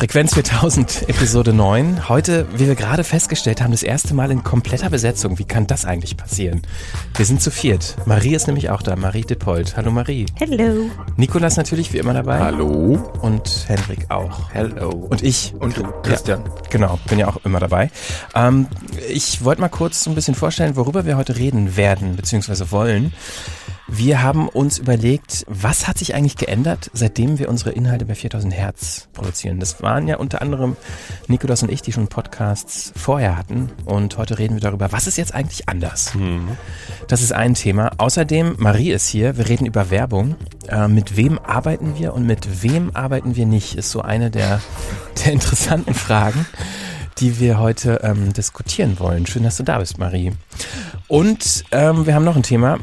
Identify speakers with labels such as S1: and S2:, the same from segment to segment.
S1: Frequenz 4000, Episode 9. Heute, wie wir gerade festgestellt haben, das erste Mal in kompletter Besetzung. Wie kann das eigentlich passieren? Wir sind zu viert. Marie ist nämlich auch da, Marie Dippold. Hallo Marie.
S2: Hello.
S1: Nikolas natürlich wie immer dabei.
S3: Hallo.
S1: Und Henrik auch.
S3: Hello.
S1: Und ich.
S3: Und du, Christian.
S1: Ja, genau, bin ja auch immer dabei. Ähm, ich wollte mal kurz so ein bisschen vorstellen, worüber wir heute reden werden, beziehungsweise wollen. Wir haben uns überlegt, was hat sich eigentlich geändert, seitdem wir unsere Inhalte bei 4000 Hertz produzieren. Das waren ja unter anderem Nikolas und ich, die schon Podcasts vorher hatten. Und heute reden wir darüber, was ist jetzt eigentlich anders? Mhm. Das ist ein Thema. Außerdem, Marie ist hier, wir reden über Werbung. Äh, mit wem arbeiten wir und mit wem arbeiten wir nicht, ist so eine der, der interessanten Fragen die wir heute ähm, diskutieren wollen. Schön, dass du da bist, Marie. Und ähm, wir haben noch ein Thema.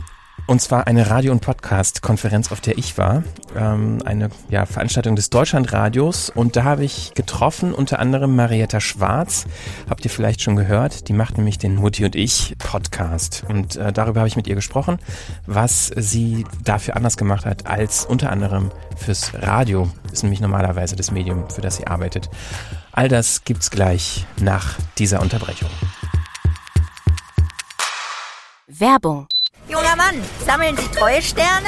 S1: Und zwar eine Radio- und Podcast-Konferenz, auf der ich war. Ähm, eine ja, Veranstaltung des Deutschlandradios. Und da habe ich getroffen unter anderem Marietta Schwarz. Habt ihr vielleicht schon gehört? Die macht nämlich den Mutti und ich Podcast. Und äh, darüber habe ich mit ihr gesprochen, was sie dafür anders gemacht hat als unter anderem fürs Radio. Ist nämlich normalerweise das Medium, für das sie arbeitet. All das gibt's gleich nach dieser Unterbrechung.
S2: Werbung
S4: Junger Mann, sammeln Sie treue Sterne?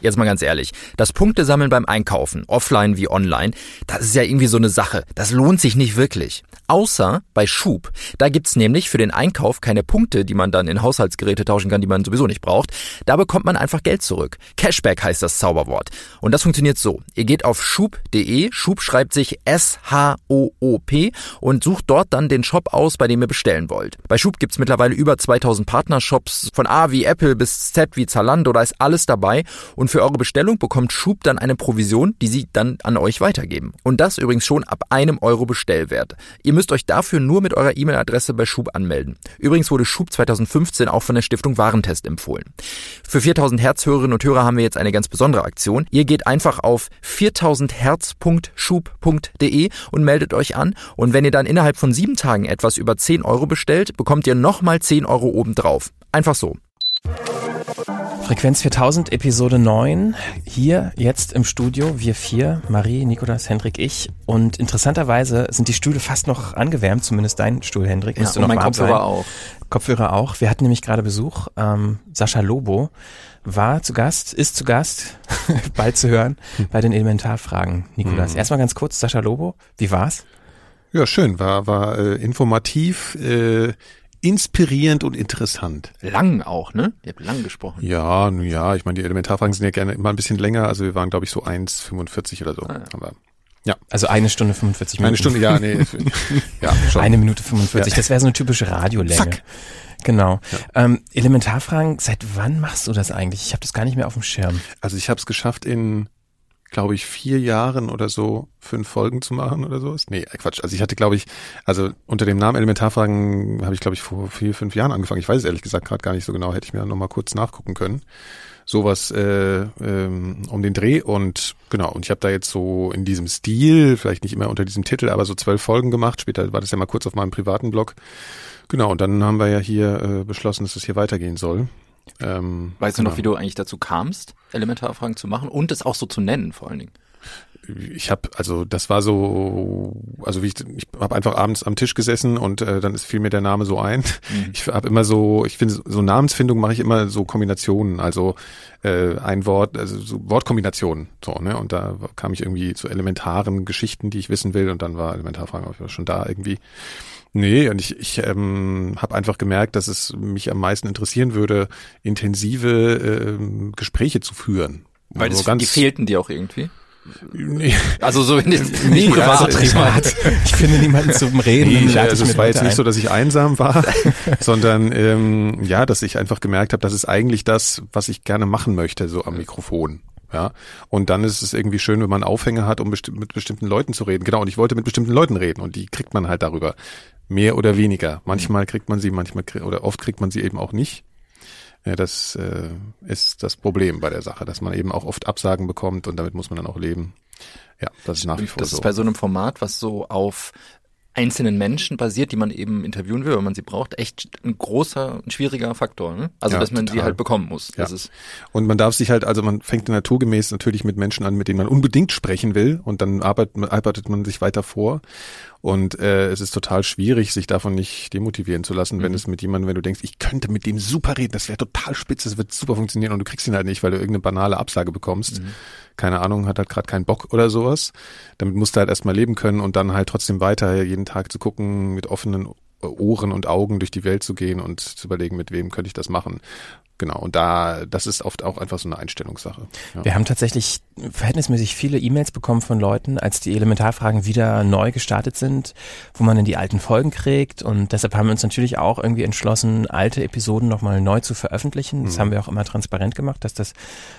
S5: Jetzt mal ganz ehrlich, das Punktesammeln beim Einkaufen, offline wie online, das ist ja irgendwie so eine Sache. Das lohnt sich nicht wirklich. Außer bei Schub. Da gibt's nämlich für den Einkauf keine Punkte, die man dann in Haushaltsgeräte tauschen kann, die man sowieso nicht braucht. Da bekommt man einfach Geld zurück. Cashback heißt das Zauberwort. Und das funktioniert so. Ihr geht auf schub.de, Schub schreibt sich S-H-O-O-P und sucht dort dann den Shop aus, bei dem ihr bestellen wollt. Bei Schub gibt's mittlerweile über 2000 Partnershops. Von A wie Apple bis Z wie Zalando, da ist alles dabei. Und für eure Bestellung bekommt Schub dann eine Provision, die sie dann an euch weitergeben. Und das übrigens schon ab einem Euro Bestellwert. Ihr müsst euch dafür nur mit eurer E-Mail-Adresse bei Schub anmelden. Übrigens wurde Schub 2015 auch von der Stiftung Warentest empfohlen. Für 4000 Hertz Hörerinnen und Hörer haben wir jetzt eine ganz besondere Aktion. Ihr geht einfach auf 4000herz.schub.de und meldet euch an. Und wenn ihr dann innerhalb von sieben Tagen etwas über 10 Euro bestellt, bekommt ihr nochmal 10 Euro obendrauf. Einfach so.
S1: Frequenz 4000, Episode 9. Hier jetzt im Studio, wir vier, Marie, Nikolas, Hendrik, ich. Und interessanterweise sind die Stühle fast noch angewärmt, zumindest dein Stuhl, Hendrik.
S5: Müsste ja, noch mein Kopfhörer sein. auch.
S1: Kopfhörer auch. Wir hatten nämlich gerade Besuch. Ähm, Sascha Lobo war zu Gast, ist zu Gast, bald zu hören, bei den Elementarfragen, Nikolas. Mhm. Erstmal ganz kurz, Sascha Lobo, wie war's?
S3: Ja, schön, war, war äh, informativ, äh, inspirierend und interessant.
S5: Lang auch, ne? Ihr habt lang gesprochen.
S3: Ja, nun ja, ich meine, die Elementarfragen sind ja gerne immer ein bisschen länger, also wir waren, glaube ich, so 1,45 oder so. Ah, ja. Aber ja.
S1: Also eine Stunde 45
S3: Minuten. Eine Stunde, ja, nee.
S1: ja, schon. Eine Minute 45, ja. das wäre so eine typische Radiolänge. Zack. Genau. Ja. Ähm, Elementarfragen, seit wann machst du das eigentlich? Ich habe das gar nicht mehr auf dem Schirm.
S3: Also ich habe es geschafft in glaube ich, vier Jahren oder so fünf Folgen zu machen oder sowas. Nee, Quatsch. Also ich hatte, glaube ich, also unter dem Namen Elementarfragen habe ich, glaube ich, vor vier, fünf Jahren angefangen. Ich weiß es ehrlich gesagt gerade gar nicht so genau. Hätte ich mir noch mal kurz nachgucken können. Sowas äh, ähm, um den Dreh und genau. Und ich habe da jetzt so in diesem Stil, vielleicht nicht immer unter diesem Titel, aber so zwölf Folgen gemacht. Später war das ja mal kurz auf meinem privaten Blog. Genau. Und dann haben wir ja hier äh, beschlossen, dass es hier weitergehen soll.
S5: Ähm, weißt genau. du noch, wie du eigentlich dazu kamst, Elementarfragen zu machen und es auch so zu nennen vor allen Dingen?
S3: Ich habe also das war so also wie ich ich habe einfach abends am Tisch gesessen und äh, dann ist fiel mir der Name so ein. Mhm. Ich habe immer so ich finde so Namensfindung mache ich immer so Kombinationen, also äh, ein Wort also so Wortkombinationen so ne und da kam ich irgendwie zu elementaren Geschichten, die ich wissen will und dann war Elementarfragen auch schon da irgendwie. Nee, und ich, ich ähm, habe einfach gemerkt, dass es mich am meisten interessieren würde, intensive äh, Gespräche zu führen.
S5: Weil also das, ganz, die fehlten dir auch irgendwie? Also so in dem
S3: nee, privat, also.
S1: Ich finde niemanden zum Reden.
S3: Nee, also es war jetzt nicht so, dass ich einsam war, sondern ähm, ja, dass ich einfach gemerkt habe, das ist eigentlich das, was ich gerne machen möchte, so am Mikrofon. Ja, und dann ist es irgendwie schön, wenn man Aufhänger hat, um besti mit bestimmten Leuten zu reden. Genau, und ich wollte mit bestimmten Leuten reden und die kriegt man halt darüber. Mehr oder weniger. Manchmal kriegt man sie, manchmal oder oft kriegt man sie eben auch nicht. Ja, das äh, ist das Problem bei der Sache, dass man eben auch oft Absagen bekommt und damit muss man dann auch leben. Ja, das ist nach wie vor
S5: das
S3: so.
S5: Das ist bei so einem Format, was so auf einzelnen Menschen basiert, die man eben interviewen will, wenn man sie braucht, echt ein großer, ein schwieriger Faktor. Ne? Also
S3: Ja,
S5: dass man sie
S3: total.
S5: halt bekommen muss. Das
S3: Ja.
S5: ist
S3: Und man darf sich halt, also man fängt naturgemäß natürlich mit Menschen an, mit denen man unbedingt sprechen will und dann arbeitet, arbeitet man sich weiter vor. Und äh, es ist total schwierig, sich davon nicht demotivieren zu lassen, wenn es mit jemandem, wenn du denkst, ich könnte mit dem super reden, das wäre total spitze, das wird super funktionieren und du kriegst ihn halt nicht, weil du irgendeine banale Absage bekommst. Keine Ahnung, hat halt gerade keinen Bock oder sowas. Damit musst du halt erstmal leben können und dann halt trotzdem weiter jeden Tag zu gucken, mit offenen Ohren und Augen durch die Welt zu gehen und zu überlegen, mit wem könnte ich das machen. Genau, und da, das ist oft auch einfach so eine Einstellungssache. Ja.
S1: Wir haben tatsächlich verhältnismäßig viele E-Mails bekommen von Leuten, als die Elementarfragen wieder neu gestartet sind, wo man dann die alten Folgen kriegt. Und deshalb haben wir uns natürlich auch irgendwie entschlossen, alte Episoden nochmal neu zu veröffentlichen. Das haben wir auch immer transparent gemacht, dass das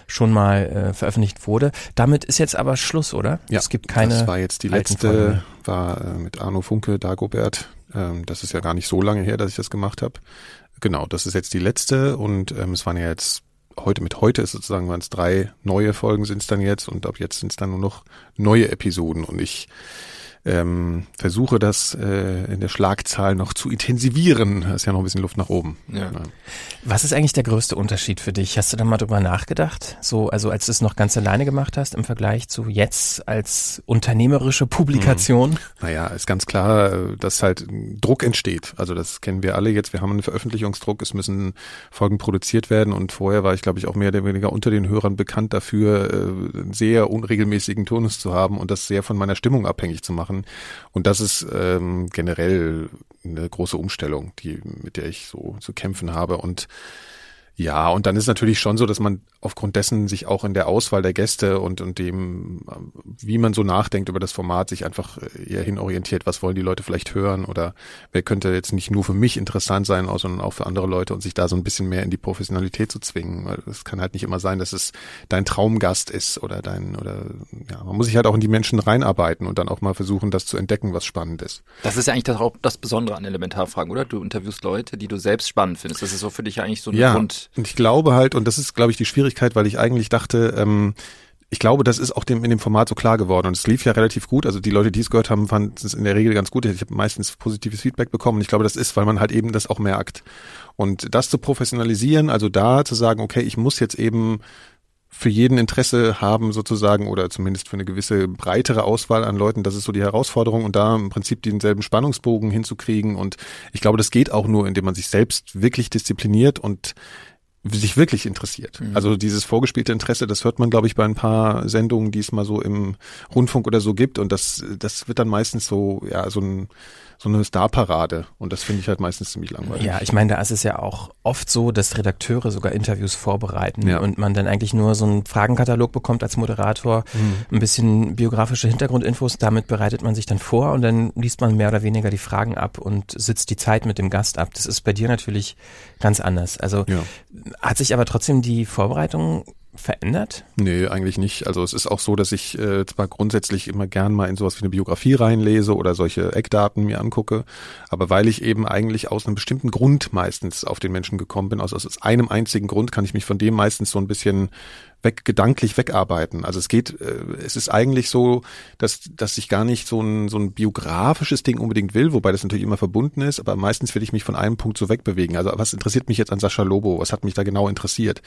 S1: schon mal äh, veröffentlicht wurde. Damit ist jetzt aber Schluss, oder?
S3: Ja,
S1: es gibt keine.
S3: Das war jetzt die letzte,
S1: Folgen
S3: war äh, mit Arno Funke, Dagobert. Ähm, das ist ja gar nicht so lange her, dass ich das gemacht habe. Genau, das ist jetzt die letzte und ähm, es waren ja jetzt heute mit heute ist sozusagen waren es drei neue Folgen sind es dann jetzt und ab jetzt sind es dann nur noch neue Episoden und ich ähm, versuche das äh, in der Schlagzahl noch zu intensivieren. Da ist ja noch ein bisschen Luft nach oben.
S5: Ja.
S1: Was ist eigentlich der größte Unterschied für dich? Hast du da mal drüber nachgedacht? So, also als du es noch ganz alleine gemacht hast im Vergleich zu jetzt als unternehmerische Publikation?
S3: Naja, ist ganz klar, dass halt Druck entsteht. Also das kennen wir alle jetzt. Wir haben einen Veröffentlichungsdruck, es müssen Folgen produziert werden und vorher war ich, glaube ich, auch mehr oder weniger unter den Hörern bekannt dafür, äh, einen sehr unregelmäßigen Tonus zu haben und das sehr von meiner Stimmung abhängig zu machen. Und das ist ähm, generell eine große Umstellung, die, mit der ich so zu kämpfen habe. Und ja, und dann ist natürlich schon so, dass man aufgrund dessen sich auch in der Auswahl der Gäste und, und dem, wie man so nachdenkt über das Format, sich einfach äh, eher hinorientiert, was wollen die Leute vielleicht hören oder wer könnte jetzt nicht nur für mich interessant sein, sondern auch für andere Leute und sich da so ein bisschen mehr in die Professionalität zu zwingen. Weil es kann halt nicht immer sein, dass es dein Traumgast ist oder dein, oder ja, man muss sich halt auch in die Menschen reinarbeiten und dann auch mal versuchen, das zu entdecken, was spannend ist.
S5: Das ist ja eigentlich das, auch das Besondere an Elementarfragen, oder? Du interviewst Leute, die du selbst spannend findest. Das ist so für dich eigentlich so ein
S3: ja,
S5: Grund.
S3: und ich glaube halt, und das ist, glaube ich, die Schwierigkeit, weil ich eigentlich dachte, ähm, ich glaube, das ist auch dem, in dem Format so klar geworden. Und es lief ja relativ gut. Also die Leute, die es gehört haben, fanden es in der Regel ganz gut. Ich habe meistens positives Feedback bekommen. Und ich glaube, das ist, weil man halt eben das auch merkt. Und das zu professionalisieren, also da zu sagen, okay, ich muss jetzt eben für jeden Interesse haben sozusagen oder zumindest für eine gewisse breitere Auswahl an Leuten, das ist so die Herausforderung und da im Prinzip denselben Spannungsbogen hinzukriegen und ich glaube, das geht auch nur, indem man sich selbst wirklich diszipliniert und sich wirklich interessiert. Also dieses vorgespielte Interesse, das hört man, glaube ich, bei ein paar Sendungen, die es mal so im Rundfunk oder so gibt. Und das, das wird dann meistens so, ja, so, ein, so eine Starparade. Und das finde ich halt meistens ziemlich langweilig.
S1: Ja, ich meine, da ist es ja auch oft so, dass Redakteure sogar Interviews vorbereiten
S3: Ja.
S1: und man dann eigentlich nur so einen Fragenkatalog bekommt als Moderator, ein bisschen biografische Hintergrundinfos, damit bereitet man sich dann vor und dann liest man mehr oder weniger die Fragen ab und sitzt die Zeit mit dem Gast ab. Das ist bei dir natürlich ganz anders. Also
S3: Ja.
S1: hat sich aber trotzdem die Vorbereitung verändert?
S3: Nee, eigentlich nicht. Also es ist auch so, dass ich äh, zwar grundsätzlich immer gern mal in sowas wie eine Biografie reinlese oder solche Eckdaten mir angucke, aber weil ich eben eigentlich aus einem bestimmten Grund meistens auf den Menschen gekommen bin, also aus einem einzigen Grund kann ich mich von dem meistens so ein bisschen weg, gedanklich wegarbeiten. Also es geht, äh, es ist eigentlich so, dass, dass ich gar nicht so ein, so ein biografisches Ding unbedingt will, wobei das natürlich immer verbunden ist, aber meistens will ich mich von einem Punkt so wegbewegen. Also was interessiert mich jetzt an Sascha Lobo? Was hat mich da genau interessiert?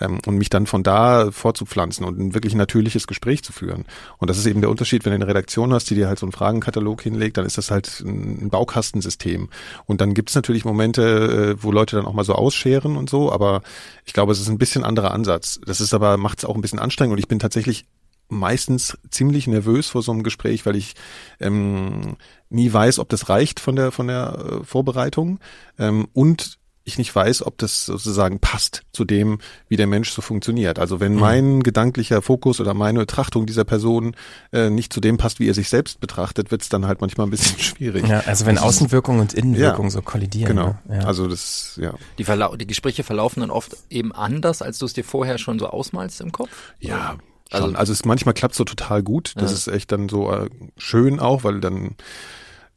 S3: Ähm, und mich dann von da fortzupflanzen und ein wirklich natürliches Gespräch zu führen. Und das ist eben der Unterschied, wenn du eine Redaktion hast, die dir halt so einen Fragenkatalog hinlegt, dann ist das halt ein Baukastensystem. Und dann gibt es natürlich Momente, äh, wo Leute dann auch mal so ausscheren und so, aber ich glaube, es ist ein bisschen anderer Ansatz. Das ist aber, macht es auch ein bisschen anstrengend und ich bin tatsächlich meistens ziemlich nervös vor so einem Gespräch, weil ich ähm, nie weiß, ob das reicht von der von der äh, Vorbereitung. Ähm, und ich nicht weiß, ob das sozusagen passt zu dem, wie der Mensch so funktioniert. Also wenn mein gedanklicher Fokus oder meine Betrachtung dieser Person äh, nicht zu dem passt, wie er sich selbst betrachtet, wird es dann halt manchmal ein bisschen schwierig.
S1: Ja, also wenn
S3: Das ist-
S1: Außenwirkung und Innenwirkung
S3: Ja,
S1: so kollidieren.
S3: Genau.
S1: Ne? Ja.
S3: Also das, ja.
S5: Die, Verlau die Gespräche verlaufen dann oft eben anders, als du es dir vorher schon so ausmalst im Kopf?
S3: Ja,
S5: Also-
S3: schon. Also, es manchmal klappt so total gut. Das
S5: Ja.
S3: ist echt dann so äh, schön auch, weil dann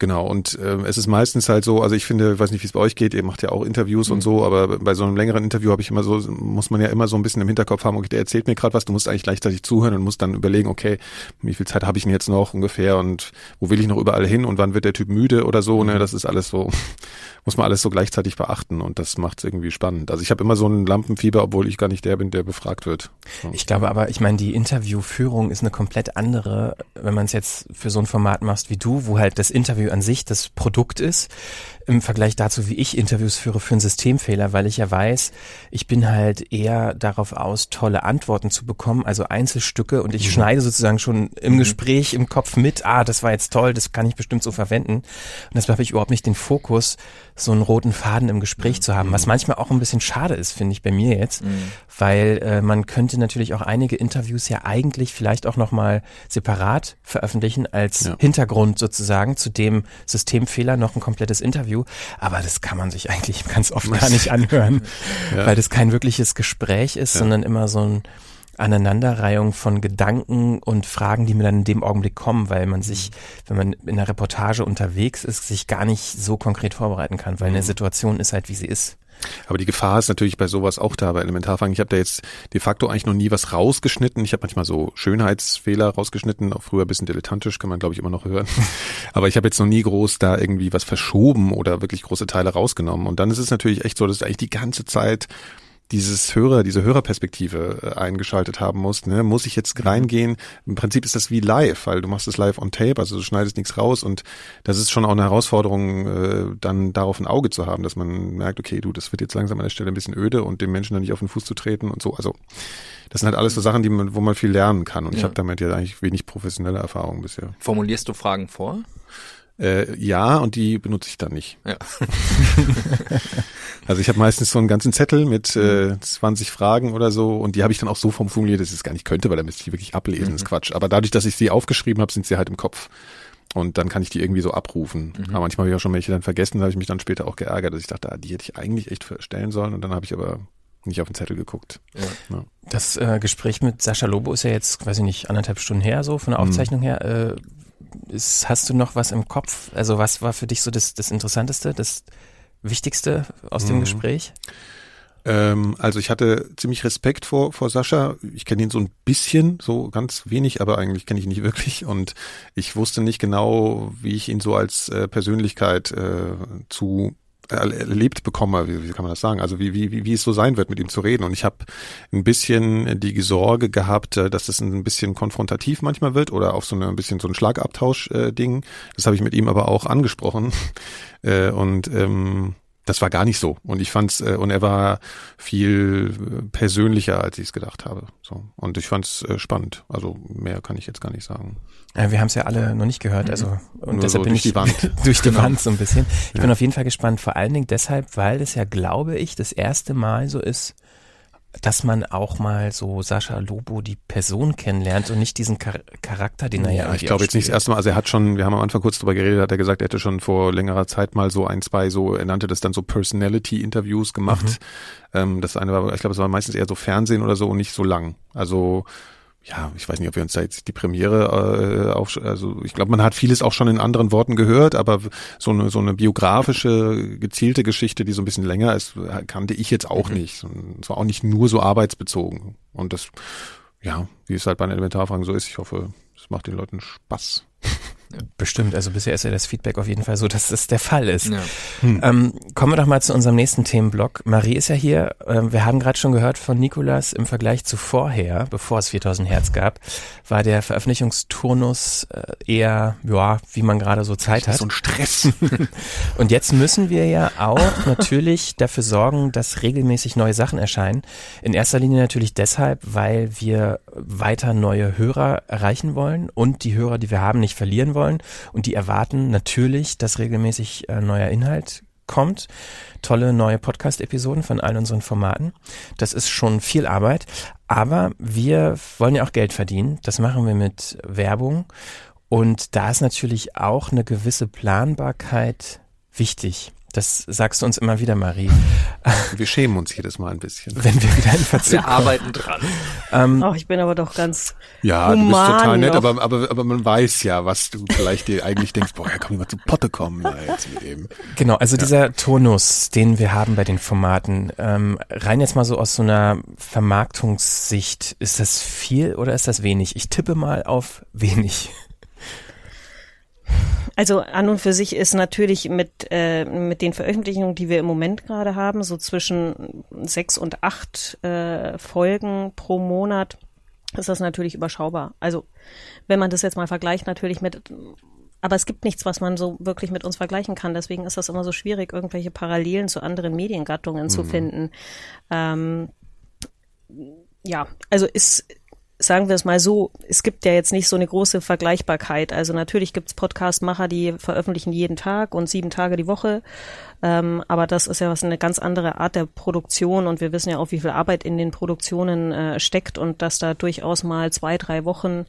S3: Genau, und äh, es ist meistens halt so, also ich finde, ich weiß nicht, wie es bei euch geht, ihr macht ja auch Interviews mhm. und so, aber bei so einem längeren Interview habe ich immer so, muss man ja immer so ein bisschen im Hinterkopf haben, okay, der erzählt mir gerade was, du musst eigentlich gleichzeitig zuhören und musst dann überlegen, okay, wie viel Zeit habe ich denn jetzt noch ungefähr und wo will ich noch überall hin und wann wird der Typ müde oder so, ne? Mhm. Das ist alles so, muss man alles so gleichzeitig beachten und das macht es irgendwie spannend. Also ich habe immer so ein Lampenfieber, obwohl ich gar nicht der bin, der befragt wird.
S1: So. Ich glaube aber, ich meine, die Interviewführung ist eine komplett andere, wenn man es jetzt für so ein Format machst wie du, wo halt das Interview an sich das Produkt ist, im Vergleich dazu, wie ich Interviews führe für einen Systemfehler, weil ich ja weiß, ich bin halt eher darauf aus, tolle Antworten zu bekommen, also Einzelstücke und ich mhm. schneide sozusagen schon im mhm. Gespräch im Kopf mit, ah, das war jetzt toll, das kann ich bestimmt so verwenden. Und das habe ich überhaupt nicht den Fokus, so einen roten Faden im Gespräch mhm. zu haben, was manchmal auch ein bisschen schade ist, finde ich bei mir jetzt, mhm. weil äh, man könnte natürlich auch einige Interviews ja eigentlich vielleicht auch nochmal separat veröffentlichen als ja. Hintergrund sozusagen zu dem Systemfehler noch ein komplettes Interview, aber das kann man sich eigentlich ganz oft gar nicht anhören, ja. weil das kein wirkliches Gespräch ist, ja. sondern immer so ein Aneinanderreihung von Gedanken und Fragen, die mir dann in dem Augenblick kommen, weil man sich, mhm. wenn man in einer Reportage unterwegs ist, sich gar nicht so konkret vorbereiten kann, weil eine mhm. Situation ist halt, wie sie ist.
S3: Aber die Gefahr ist natürlich bei sowas auch da, bei Elementarfragen. Ich habe da jetzt de facto eigentlich noch nie was rausgeschnitten. Ich habe manchmal so Schönheitsfehler rausgeschnitten, auch früher ein bisschen dilettantisch, kann man glaube ich immer noch hören. Aber ich habe jetzt noch nie groß da irgendwie was verschoben oder wirklich große Teile rausgenommen. Und dann ist es natürlich echt so, dass eigentlich die ganze Zeit dieses Hörer, diese Hörerperspektive äh, eingeschaltet haben musst, ne, muss ich jetzt reingehen. Im Prinzip ist das wie live, weil du machst es live on tape, also du schneidest nichts raus und das ist schon auch eine Herausforderung, äh, dann darauf ein Auge zu haben, dass man merkt, okay, du, das wird jetzt langsam an der Stelle ein bisschen öde und dem Menschen dann nicht auf den Fuß zu treten und so. Also das sind halt alles so Sachen, die man, wo man viel lernen kann. Und ja. ich habe damit ja eigentlich wenig professionelle Erfahrung bisher.
S5: Formulierst du Fragen vor?
S3: Äh, ja, und die benutze ich dann nicht. Ja. also ich habe meistens so einen ganzen Zettel mit äh, 20 Fragen oder so und die habe ich dann auch so formuliert, dass ich es gar nicht könnte, weil da müsste ich wirklich ablesen, mhm. ist Quatsch. Aber dadurch, dass ich sie aufgeschrieben habe, sind sie halt im Kopf. Und dann kann ich die irgendwie so abrufen. Mhm. Aber manchmal habe ich auch schon welche dann vergessen, da habe ich mich dann später auch geärgert, dass ich dachte, ah, die hätte ich eigentlich echt stellen sollen und dann habe ich aber nicht auf den Zettel geguckt.
S1: Ja. Ja. Das äh, Gespräch mit Sascha Lobo ist ja jetzt, weiß ich nicht, anderthalb Stunden her, so von der mhm. Aufzeichnung mhm. her. Äh, ist, hast du noch was im Kopf? Also was war für dich so das, das Interessanteste, das Wichtigste aus dem mhm. Gespräch?
S3: Ähm, also ich hatte ziemlich Respekt vor, vor Sascha. Ich kenne ihn so ein bisschen, so ganz wenig, aber eigentlich kenne ich ihn nicht wirklich. Und ich wusste nicht genau, wie ich ihn so als äh, Persönlichkeit äh, zu erlebt bekomme, wie, wie kann man das sagen? Also wie, wie, wie es so sein wird, mit ihm zu reden. Und ich habe ein bisschen die Sorge gehabt, äh, dass es ein bisschen konfrontativ manchmal wird oder auf so eine, ein bisschen so ein Schlagabtausch-Ding. Äh, das habe ich mit ihm aber auch angesprochen. Äh, und ähm, das war gar nicht so. Und ich fand's, äh, und er war viel äh, persönlicher, als ich es gedacht habe. So. Und ich fand's äh, spannend. Also mehr kann ich jetzt gar nicht sagen.
S1: Ja, wir haben es ja alle noch nicht gehört, also und
S3: Nur
S1: deshalb
S3: so bin ich
S1: die
S3: Wand.
S1: durch die genau. Wand so ein bisschen. Ich ja. bin auf jeden Fall gespannt, vor allen Dingen deshalb, weil es ja, glaube ich, das erste Mal so ist, dass man auch mal so Sascha Lobo die Person kennenlernt und nicht diesen Char Charakter, den er ja,
S3: ja ich glaube jetzt nicht das erste Mal, also er hat schon, wir haben am Anfang kurz drüber geredet, hat er gesagt, er hätte schon vor längerer Zeit mal so ein, zwei so, er nannte das dann so Personality-Interviews gemacht. Mhm. Ähm, das eine war, ich glaube, es war meistens eher so Fernsehen oder so und nicht so lang. Also ja, ich weiß nicht, ob wir uns da jetzt die Premiere äh, auf, also ich glaube, man hat vieles auch schon in anderen Worten gehört, aber so eine so eine biografische gezielte Geschichte, die so ein bisschen länger ist, kannte ich jetzt auch mhm. nicht. Es war auch nicht nur so arbeitsbezogen und das, ja, wie es halt bei den Elementarfragen so ist. Ich hoffe, es macht den Leuten Spaß.
S1: Bestimmt, also bisher ist ja das Feedback auf jeden Fall so, dass das der Fall ist. Ja. Hm. Ähm, kommen wir doch mal zu unserem nächsten Themenblock. Marie ist ja hier. Ähm, wir haben gerade schon gehört von Nikolas, im Vergleich zu vorher, bevor es 4000 Hertz gab, war der Veröffentlichungsturnus äh, eher, ja, wie man gerade so Zeit hat.
S3: So ein Stress.
S1: Und jetzt müssen wir ja auch natürlich dafür sorgen, dass regelmäßig neue Sachen erscheinen. In erster Linie natürlich deshalb, weil wir weiter neue Hörer erreichen wollen und die Hörer, die wir haben, nicht verlieren wollen wollen und die erwarten natürlich, dass regelmäßig äh, neuer Inhalt kommt. Tolle neue Podcast-Episoden von all unseren Formaten. Das ist schon viel Arbeit, aber wir wollen ja auch Geld verdienen. Das machen wir mit Werbung und da ist natürlich auch eine gewisse Planbarkeit wichtig. Das sagst du uns immer wieder, Marie.
S3: Wir schämen uns jedes Mal ein bisschen.
S1: Wenn wir wieder in Verzug
S5: Wir arbeiten dran.
S1: Ähm,
S6: Oh, ich bin aber doch ganz
S3: Ja, du bist total nett, aber, aber, aber man weiß ja, was du vielleicht dir eigentlich denkst, boah, ja, komm ich mal zu Potte kommen da jetzt mit dem.
S1: Genau, also dieser Tonus, den wir haben bei den Formaten, ähm, rein jetzt mal so aus so einer Vermarktungssicht, ist das viel oder ist das wenig? Ich tippe mal auf wenig.
S6: Also an und für sich ist natürlich mit, äh, mit den Veröffentlichungen, die wir im Moment gerade haben, so zwischen sechs und acht äh, Folgen pro Monat, ist das natürlich überschaubar. Also wenn man das jetzt mal vergleicht, natürlich mit, aber es gibt nichts, was man so wirklich mit uns vergleichen kann. Deswegen ist das immer so schwierig, irgendwelche Parallelen zu anderen Mediengattungen zu finden. Ähm, ja, also ist, sagen wir es mal so, es gibt ja jetzt nicht so eine große Vergleichbarkeit. Also natürlich gibt's Podcast-Macher, die veröffentlichen jeden Tag und sieben Tage die Woche. Ähm, aber das ist ja was eine ganz andere Art der Produktion und wir wissen ja auch, wie viel Arbeit in den Produktionen äh, steckt und dass da durchaus mal zwei, drei Wochen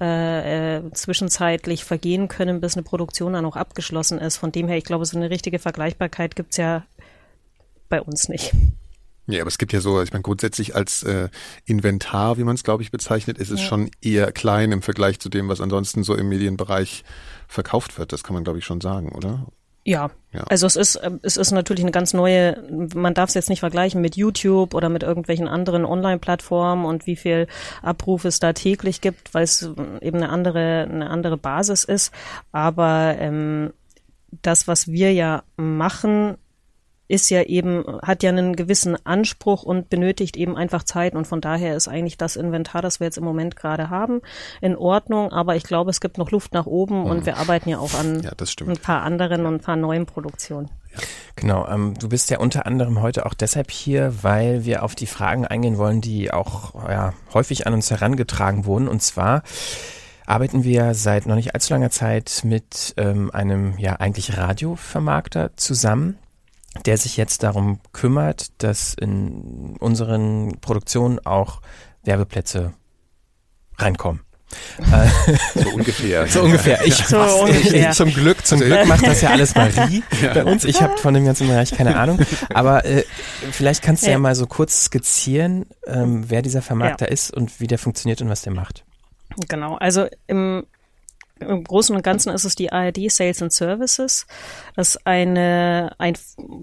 S6: äh, äh, zwischenzeitlich vergehen können, bis eine Produktion dann auch abgeschlossen ist. Von dem her, ich glaube, so eine richtige Vergleichbarkeit gibt's ja bei uns nicht.
S3: Ja, aber es gibt ja so, ich meine, grundsätzlich als äh, Inventar, wie man es, glaube ich, bezeichnet, ist es schon eher klein im Vergleich zu dem, was ansonsten so im Medienbereich verkauft wird. Das kann man, glaube ich, schon sagen, oder?
S6: Ja,
S3: Ja.
S6: also es ist, ähm, es ist natürlich eine ganz neue, man darf es jetzt nicht vergleichen mit YouTube oder mit irgendwelchen anderen Online-Plattformen und wie viel Abrufe es da täglich gibt, weil es eben eine andere, eine andere Basis ist. Aber ähm, das, was wir ja machen, ist ja eben, hat ja einen gewissen Anspruch und benötigt eben einfach Zeit. Und von daher ist eigentlich das Inventar, das wir jetzt im Moment gerade haben, in Ordnung. Aber ich glaube, es gibt noch Luft nach oben und wir arbeiten ja auch an
S3: Ja,
S6: ein paar anderen und ein paar neuen Produktionen.
S1: Genau, ähm, du bist ja unter anderem heute auch deshalb hier, weil wir auf die Fragen eingehen wollen, die auch ja, häufig an uns herangetragen wurden. Und zwar arbeiten wir seit noch nicht allzu langer Zeit mit ähm, einem ja eigentlich Radiovermarkter zusammen, der sich jetzt darum kümmert, dass in unseren Produktionen auch Werbeplätze reinkommen.
S3: So ungefähr.
S1: So ungefähr. Ich,
S6: So ungefähr.
S1: Ich, zum Glück, zum Glück macht das ja alles Marie bei uns. Ich habe von dem ganzen Bereich keine Ahnung. Aber äh, vielleicht kannst du ja.
S6: Ja.
S1: mal so kurz skizzieren, ähm, wer dieser Vermarkter ist und wie der funktioniert und was der macht.
S6: Genau, also im, im Großen und Ganzen ist es die ARD Sales and Services. Das ist eine, ein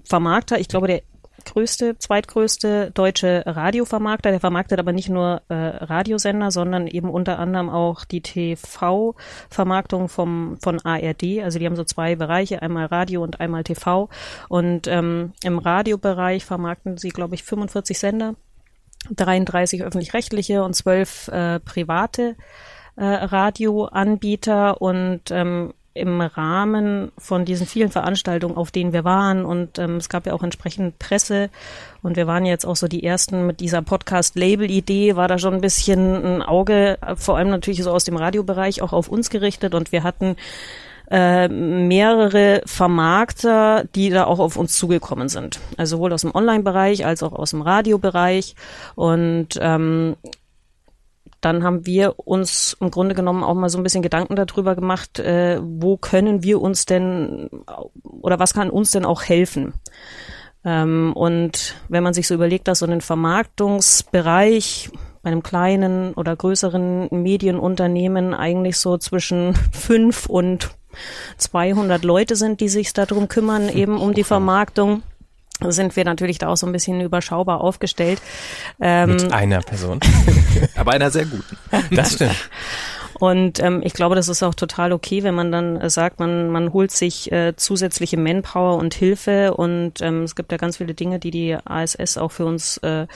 S6: Vermarkter, ich glaube, der größte, zweitgrößte deutsche Radiovermarkter. Der vermarktet aber nicht nur äh, Radiosender, sondern eben unter anderem auch die TV-Vermarktung von ARD. Also die haben so zwei Bereiche, einmal Radio und einmal TV. Und ähm, im Radiobereich vermarkten sie, glaube ich, 45 Sender. 33 öffentlich-rechtliche und 12 äh, private äh, Radioanbieter und ähm, im Rahmen von diesen vielen Veranstaltungen, auf denen wir waren und ähm, es gab ja auch entsprechend Presse und wir waren jetzt auch so die ersten mit dieser Podcast-Label-Idee, war da schon ein bisschen ein Auge, vor allem natürlich so aus dem Radiobereich, auch auf uns gerichtet und wir hatten äh, mehrere Vermarkter, die da auch auf uns zugekommen sind. Also sowohl aus dem Online-Bereich als auch aus dem Radiobereich. Und ähm, dann haben wir uns im Grunde genommen auch mal so ein bisschen Gedanken darüber gemacht, äh, wo können wir uns denn oder was kann uns denn auch helfen? Ähm, und wenn man sich so überlegt, dass so ein Vermarktungsbereich bei einem kleinen oder größeren Medienunternehmen eigentlich so zwischen fünf und 200 Leute sind, die sich darum kümmern, eben um die Vermarktung, sind wir natürlich da auch so ein bisschen überschaubar aufgestellt. Ähm,
S1: Mit einer Person.
S5: Aber einer sehr guten.
S1: Das stimmt.
S6: Und ähm, ich glaube, das ist auch total okay, wenn man dann äh, sagt, man, man holt sich äh, zusätzliche Manpower und Hilfe. Und ähm, es gibt ja ganz viele Dinge, die die ASS auch für uns äh,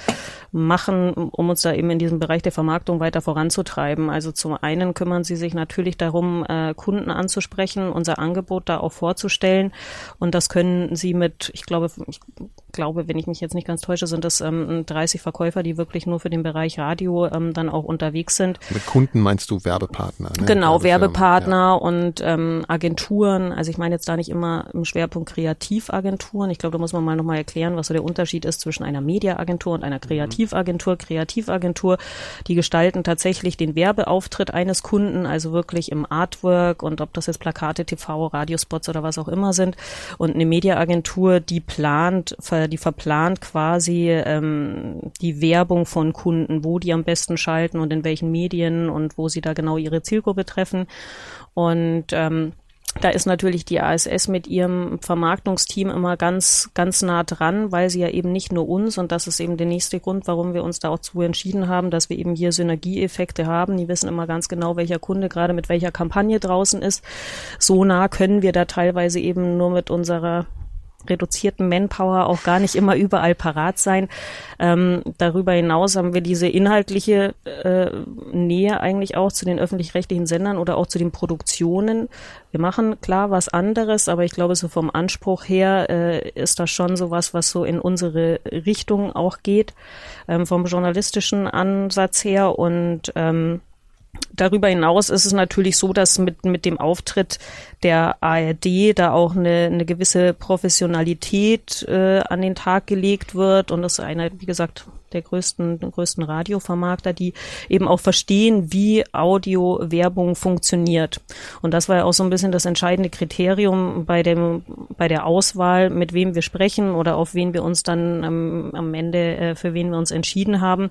S6: machen, um uns da eben in diesem Bereich der Vermarktung weiter voranzutreiben. Also zum einen kümmern sie sich natürlich darum, äh, Kunden anzusprechen, unser Angebot da auch vorzustellen. Und das können sie mit, ich glaube, ich glaube, wenn ich mich jetzt nicht ganz täusche, sind das ähm, 30 Verkäufer, die wirklich nur für den Bereich Radio ähm, dann auch unterwegs sind.
S3: Mit Kunden meinst du? Werbepartner. Ne?
S6: Genau,
S3: Werbefirmen,
S6: Werbepartner
S3: ja.
S6: und ähm, Agenturen. Also ich meine jetzt da nicht immer im Schwerpunkt Kreativagenturen. Ich glaube, da muss man mal nochmal erklären, was so der Unterschied ist zwischen einer Mediaagentur und einer Kreativagentur. Kreativagentur, die gestalten tatsächlich den Werbeauftritt eines Kunden, also wirklich im Artwork und ob das jetzt Plakate, TV, Radiospots oder was auch immer sind. Und eine Mediaagentur, die plant, ver- die verplant quasi ähm, die Werbung von Kunden, wo die am besten schalten und in welchen Medien und wo sie da genau ihre Zielgruppe treffen. Und ähm, da ist natürlich die ASS mit ihrem Vermarktungsteam immer ganz, ganz nah dran, weil sie ja eben nicht nur uns, und das ist eben der nächste Grund, warum wir uns da auch zu entschieden haben, dass wir eben hier Synergieeffekte haben. Die wissen immer ganz genau, welcher Kunde gerade mit welcher Kampagne draußen ist. So nah können wir da teilweise eben nur mit unserer reduzierten Manpower auch gar nicht immer überall parat sein. Ähm, darüber hinaus haben wir diese inhaltliche äh, Nähe eigentlich auch zu den öffentlich-rechtlichen Sendern oder auch zu den Produktionen. Wir machen klar was anderes, aber ich glaube, so vom Anspruch her äh, ist das schon sowas, was so in unsere Richtung auch geht, ähm, vom journalistischen Ansatz her und ähm, Darüber hinaus ist es natürlich so, dass mit, mit dem Auftritt der ARD da auch eine, eine gewisse Professionalität äh, an den Tag gelegt wird und das ist einer, wie gesagt, der größten, größten Radiovermarkter, die eben auch verstehen, wie Audio-Werbung funktioniert. Und das war ja auch so ein bisschen das entscheidende Kriterium bei dem, bei der Auswahl, mit wem wir sprechen oder auf wen wir uns dann ähm, am Ende, äh, für wen wir uns entschieden haben,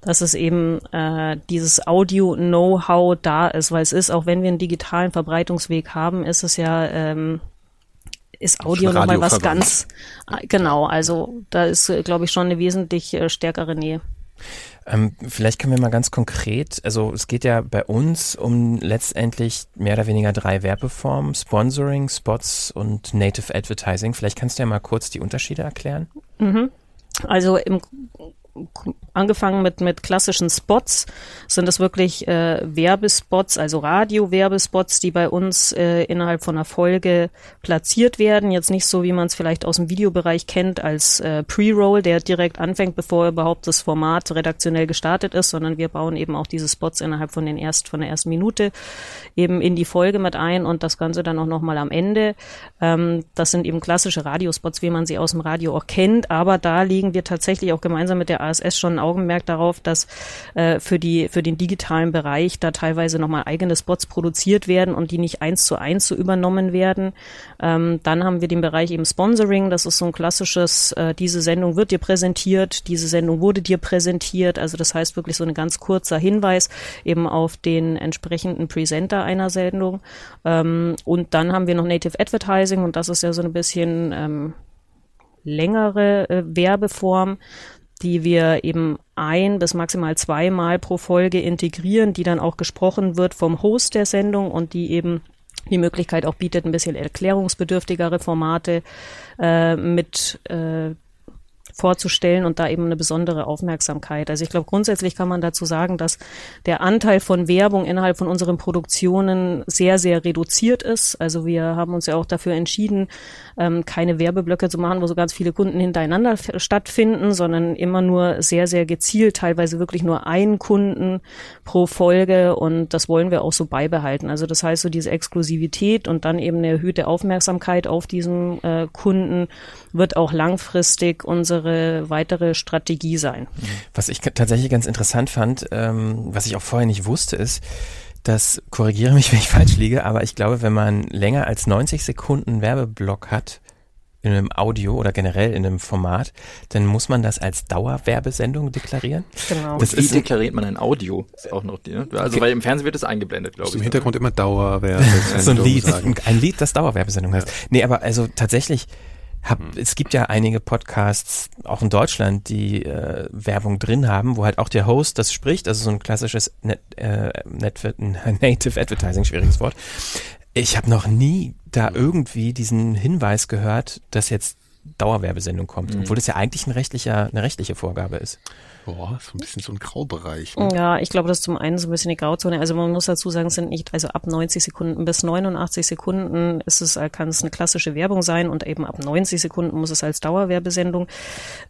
S6: dass es eben äh, dieses Audio-Know-how da ist, weil es ist, auch wenn wir einen digitalen Verbreitungsweg haben, ist es ja, ähm, ist Audio nochmal was ganz, äh, genau, also da ist, äh, glaube ich, schon eine wesentlich äh, stärkere Nähe.
S1: Ähm, vielleicht können wir mal ganz konkret, also es geht ja bei uns um letztendlich mehr oder weniger drei Werbeformen, Sponsoring, Spots und Native Advertising. Vielleicht kannst du ja mal kurz die Unterschiede erklären.
S6: Also im angefangen mit mit klassischen Spots sind es wirklich äh, Werbespots, also Radio-Werbespots, die bei uns äh, innerhalb von einer Folge platziert werden. Jetzt nicht so, wie man es vielleicht aus dem Videobereich kennt, als äh, Pre-Roll, der direkt anfängt, bevor überhaupt das Format redaktionell gestartet ist, sondern wir bauen eben auch diese Spots innerhalb von den erst von der ersten Minute eben in die Folge mit ein und das Ganze dann auch nochmal am Ende. Ähm, das sind eben klassische Radiospots, wie man sie aus dem Radio auch kennt, aber da legen wir tatsächlich auch gemeinsam mit der ASS schon ein Augenmerk darauf, dass äh, für die für den digitalen Bereich da teilweise nochmal eigene Spots produziert werden und die nicht eins zu eins so übernommen werden. Ähm, dann haben wir den Bereich eben Sponsoring, das ist so ein klassisches, äh, diese Sendung wird dir präsentiert, diese Sendung wurde dir präsentiert, also das heißt wirklich so ein ganz kurzer Hinweis eben auf den entsprechenden Presenter einer Sendung. Ähm, und dann haben wir noch Native Advertising und das ist ja so ein bisschen ähm, längere äh, Werbeform, die wir eben ein bis maximal zweimal pro Folge integrieren, die dann auch gesprochen wird vom Host der Sendung und die eben die Möglichkeit auch bietet, ein bisschen erklärungsbedürftigere Formate äh, mit äh, vorzustellen und da eben eine besondere Aufmerksamkeit. Also ich glaube, grundsätzlich kann man dazu sagen, dass der Anteil von Werbung innerhalb von unseren Produktionen sehr, sehr reduziert ist. Also wir haben uns ja auch dafür entschieden, ähm, keine Werbeblöcke zu machen, wo so ganz viele Kunden hintereinander stattfinden, sondern immer nur sehr, sehr gezielt, teilweise wirklich nur einen Kunden pro Folge und das wollen wir auch so beibehalten. Also das heißt, so diese Exklusivität und dann eben eine erhöhte Aufmerksamkeit auf diesen äh, Kunden wird auch langfristig unsere weitere Strategie sein.
S1: Was ich tatsächlich ganz interessant fand, ähm, was ich auch vorher nicht wusste, ist, dass, korrigiere mich, wenn ich falsch liege, aber ich glaube, wenn man länger als 90 Sekunden Werbeblock hat, in einem Audio oder generell in einem Format, dann muss man das als Dauerwerbesendung deklarieren.
S6: Genau.
S1: Das
S5: Wie
S1: ist
S5: deklariert man ein Audio? Ist auch noch die, ne? Also, weil im Fernsehen wird es eingeblendet, glaube ich.
S3: im Hintergrund immer Dauerwerbesendung
S1: so ein Lied,
S3: sagen.
S1: ein Lied, das Dauerwerbesendung heißt. Nee, aber also tatsächlich, hab, es gibt ja einige Podcasts, auch in Deutschland, die äh, Werbung drin haben, wo halt auch der Host das spricht, also so ein klassisches Net, äh, Net, Native Advertising, schwieriges Wort. Ich habe noch nie da irgendwie diesen Hinweis gehört, dass jetzt Dauerwerbesendung kommt,
S5: Mhm.
S1: obwohl das ja eigentlich ein rechtlicher, eine rechtliche Vorgabe ist.
S3: Boah, so ein bisschen so ein Graubereich. Ne?
S6: Ja, ich glaube, das ist zum einen so ein bisschen die Grauzone. Also man muss dazu sagen, es sind nicht, also ab 90 Sekunden bis 89 Sekunden ist es, äh, kann es eine klassische Werbung sein und eben ab 90 Sekunden muss es als Dauerwerbesendung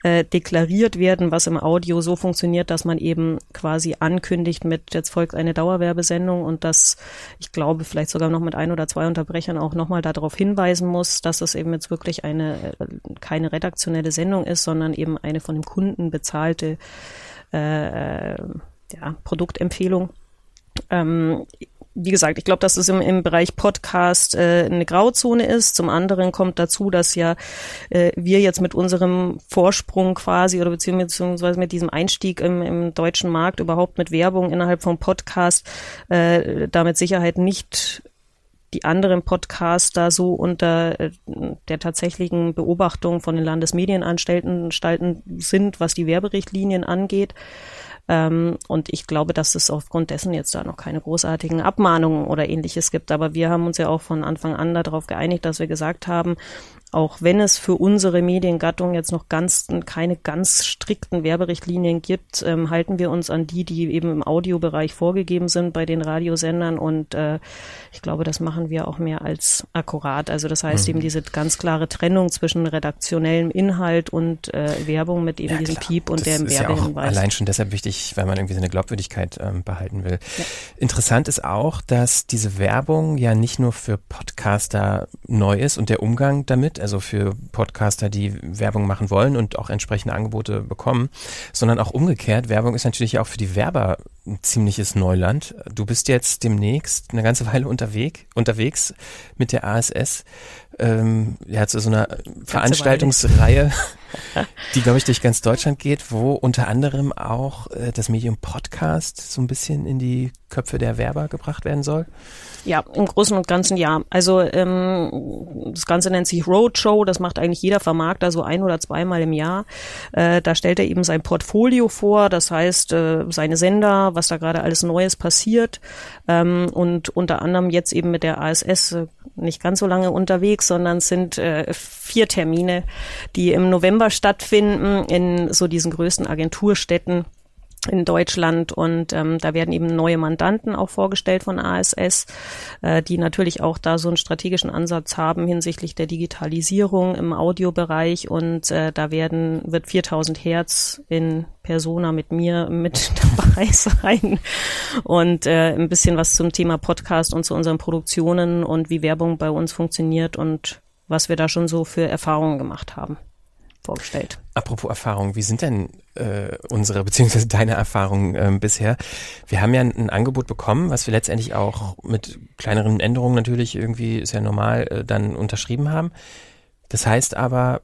S6: äh, deklariert werden, was im Audio so funktioniert, dass man eben quasi ankündigt mit, jetzt folgt eine Dauerwerbesendung und das, ich glaube, vielleicht sogar noch mit ein oder zwei Unterbrechern auch nochmal darauf hinweisen muss, dass das eben jetzt wirklich eine, äh, keine redaktionelle Sendung ist, sondern eben eine von dem Kunden bezahlte äh, äh, ja, Produktempfehlung. Ähm, wie gesagt, ich glaube, dass es im, im Bereich Podcast äh, eine Grauzone ist. Zum anderen kommt dazu, dass ja äh, wir jetzt mit unserem Vorsprung quasi oder beziehungsweise mit diesem Einstieg im, im deutschen Markt überhaupt mit Werbung innerhalb vom Podcast äh, damit Sicherheit nicht die anderen Podcaster so unter äh, der tatsächlichen Beobachtung von den Landesmedienanstalten Anstalten sind, was die Werberichtlinien angeht. Ähm, und ich glaube, dass es aufgrund dessen jetzt da noch keine großartigen Abmahnungen oder ähnliches gibt. Aber wir haben uns ja auch von Anfang an darauf geeinigt, dass wir gesagt haben, auch wenn es für unsere Mediengattung jetzt noch ganz keine ganz strikten Werberichtlinien gibt, ähm, halten wir uns an die, die eben im Audiobereich vorgegeben sind bei den Radiosendern und äh, ich glaube, das machen wir auch mehr als akkurat. Also das heißt eben diese ganz klare Trennung zwischen redaktionellem Inhalt und äh, Werbung mit eben
S1: Ja,
S6: diesem
S1: klar.
S6: Piep und
S1: das
S6: dem
S1: ist ja
S6: Werbehinweis.
S1: allein schon deshalb wichtig, weil man irgendwie seine Glaubwürdigkeit ähm, behalten will. Interessant ist auch, dass diese Werbung ja nicht nur für Podcaster neu ist und der Umgang damit, also für Podcaster, die Werbung machen wollen und auch entsprechende Angebote bekommen, sondern auch umgekehrt. Werbung ist natürlich auch für die Werber ein ziemliches Neuland. Du bist jetzt demnächst eine ganze Weile unterwegs, unterwegs mit der ASS. Ähm, ja, zu so einer Veranstaltungsreihe, die, glaube ich, durch ganz Deutschland geht, wo unter anderem auch äh, das Medium Podcast so ein bisschen in die Köpfe der Werber gebracht werden soll.
S6: Ja, im Großen und Ganzen ja. Also ähm, das Ganze nennt sich Roadshow, das macht eigentlich jeder Vermarkter so ein oder zweimal im Jahr. Äh, da stellt er eben sein Portfolio vor, das heißt äh, seine Sender, was da gerade alles Neues passiert ähm, und unter anderem jetzt eben mit der ASS nicht ganz so lange unterwegs, sondern es sind äh, vier Termine, die im November stattfinden in so diesen größten Agenturstädten in Deutschland und ähm, da werden eben neue Mandanten auch vorgestellt von ASS, äh, die natürlich auch da so einen strategischen Ansatz haben hinsichtlich der Digitalisierung im Audiobereich und äh, da werden wird 4000 Hertz in Persona mit mir mit dabei sein und äh, ein bisschen was zum Thema Podcast und zu unseren Produktionen und wie Werbung bei uns funktioniert und was wir da schon so für Erfahrungen gemacht haben vorgestellt.
S1: Apropos Erfahrung, wie sind denn äh, unsere beziehungsweise deine Erfahrungen ähm, bisher? Wir haben ja ein, ein Angebot bekommen, was wir letztendlich auch mit kleineren Änderungen natürlich irgendwie ist ja normal äh, dann unterschrieben haben. Das heißt aber,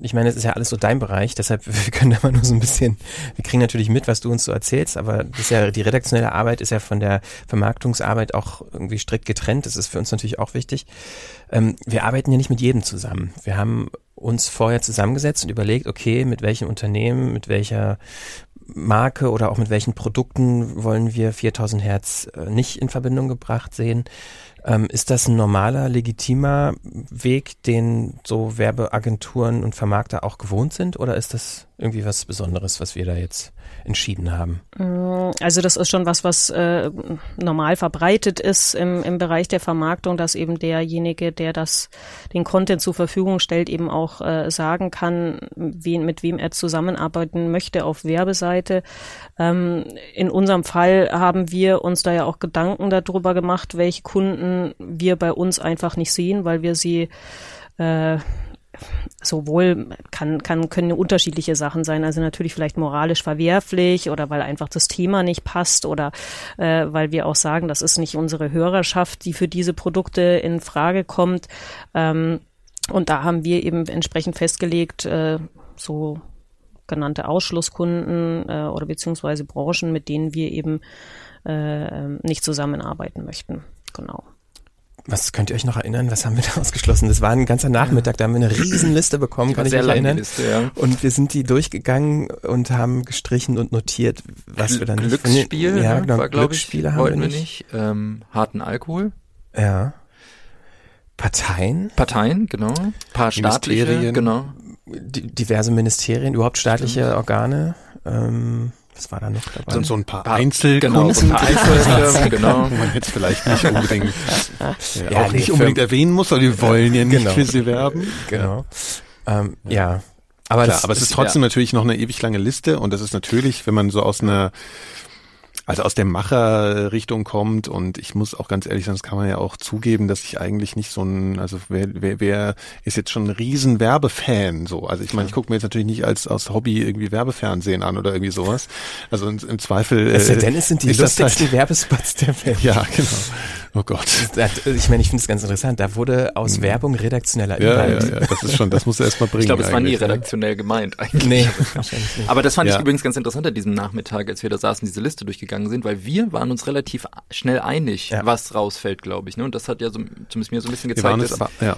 S1: ich meine, es ist ja alles so dein Bereich, deshalb wir können da mal nur so ein bisschen, wir kriegen natürlich mit, was du uns so erzählst, aber das ist ja die redaktionelle Arbeit ist ja von der Vermarktungsarbeit auch irgendwie strikt getrennt. Das ist für uns natürlich auch wichtig. Ähm, wir arbeiten ja nicht mit jedem zusammen. Wir haben uns vorher zusammengesetzt und überlegt, okay, mit welchem Unternehmen, mit welcher Marke oder auch mit welchen Produkten wollen wir 4000 Hertz äh, nicht in Verbindung gebracht sehen. Ähm, ist das ein normaler, legitimer Weg, den so Werbeagenturen und Vermarkter auch gewohnt sind? Oder ist das irgendwie was Besonderes, was wir da jetzt entschieden haben?
S6: Also das ist schon was, was äh, normal verbreitet ist im, im Bereich der Vermarktung, dass eben derjenige, der das den Content zur Verfügung stellt, eben auch äh, sagen kann, wen, mit wem er zusammenarbeiten möchte auf Werbeseite. Ähm, in unserem Fall haben wir uns da ja auch Gedanken darüber gemacht, welche Kunden wir bei uns einfach nicht sehen, weil wir sie äh, sowohl kann, kann, können unterschiedliche Sachen sein. Also natürlich vielleicht moralisch verwerflich oder weil einfach das Thema nicht passt oder äh, weil wir auch sagen, das ist nicht unsere Hörerschaft, die für diese Produkte in Frage kommt. Ähm, und da haben wir eben entsprechend festgelegt, äh, so genannte Ausschlusskunden äh, oder beziehungsweise Branchen, mit denen wir eben äh, nicht zusammenarbeiten möchten. Genau.
S1: Was könnt ihr euch noch erinnern? Was haben wir da ausgeschlossen? Das war ein ganzer Nachmittag, da haben wir eine Riesenliste bekommen, kann ich mich erinnern.
S5: Liste, ja.
S1: Und wir sind die durchgegangen und haben gestrichen und notiert, was wir dann nicht
S5: Glücksspiel,
S1: ja,
S5: ne,
S1: genau,
S5: war, glaube ich,
S1: Glücksspiele haben
S5: wollten
S1: wir nicht.
S5: Ähm, harten Alkohol.
S1: Ja. Parteien,
S5: Parteien, genau. Ein paar staatliche, genau.
S1: di- diverse Ministerien, überhaupt staatliche Organe. Ähm, was war da noch dabei?
S3: Sind so ein paar Einzelkunden,
S5: Genau, ein paar genau.
S3: wo man jetzt vielleicht nicht unbedingt, ja,
S1: Ja,
S3: auch
S1: nee,
S3: nicht unbedingt erwähnen muss, weil wir wollen ja nicht
S1: Genau.
S3: für sie werben.
S1: genau. Ähm, ja. Aber
S3: Klar,
S1: das,
S3: aber es ist trotzdem natürlich noch eine ewig lange Liste und das ist natürlich, wenn man so aus einer also aus der Macherrichtung kommt und ich muss auch ganz ehrlich sagen, das kann man ja auch zugeben, dass ich eigentlich nicht so ein, also wer, wer, wer ist jetzt schon ein riesen Werbefan so. Also ich meine, ich gucke mir jetzt natürlich nicht als aus Hobby irgendwie Werbefernsehen an oder irgendwie sowas. Also im, im Zweifel. äh,
S1: denn, es sind die lustigsten
S3: halt,
S1: Werbespots der Welt.
S3: Ja, genau. Oh Gott.
S1: Da- Ich meine, ich finde es ganz interessant. Da wurde aus Werbung redaktioneller
S3: Mhm. Ja, ja,
S1: Inhalt.
S3: ja, das ist schon, das musst du erstmal bringen.
S5: Ich glaube, es war nie
S3: ne?
S5: redaktionell gemeint eigentlich.
S1: Nee, wahrscheinlich nicht.
S5: Aber das fand
S3: Ja.
S5: ich übrigens ganz interessant an diesem Nachmittag, als wir da saßen, diese Liste durchgegangen sind, weil wir waren uns relativ schnell einig,
S1: Ja.
S5: was rausfällt, glaube ich. Ne? Und das hat ja so, zumindest mir so ein bisschen gezeigt, dass,
S3: aber, ja.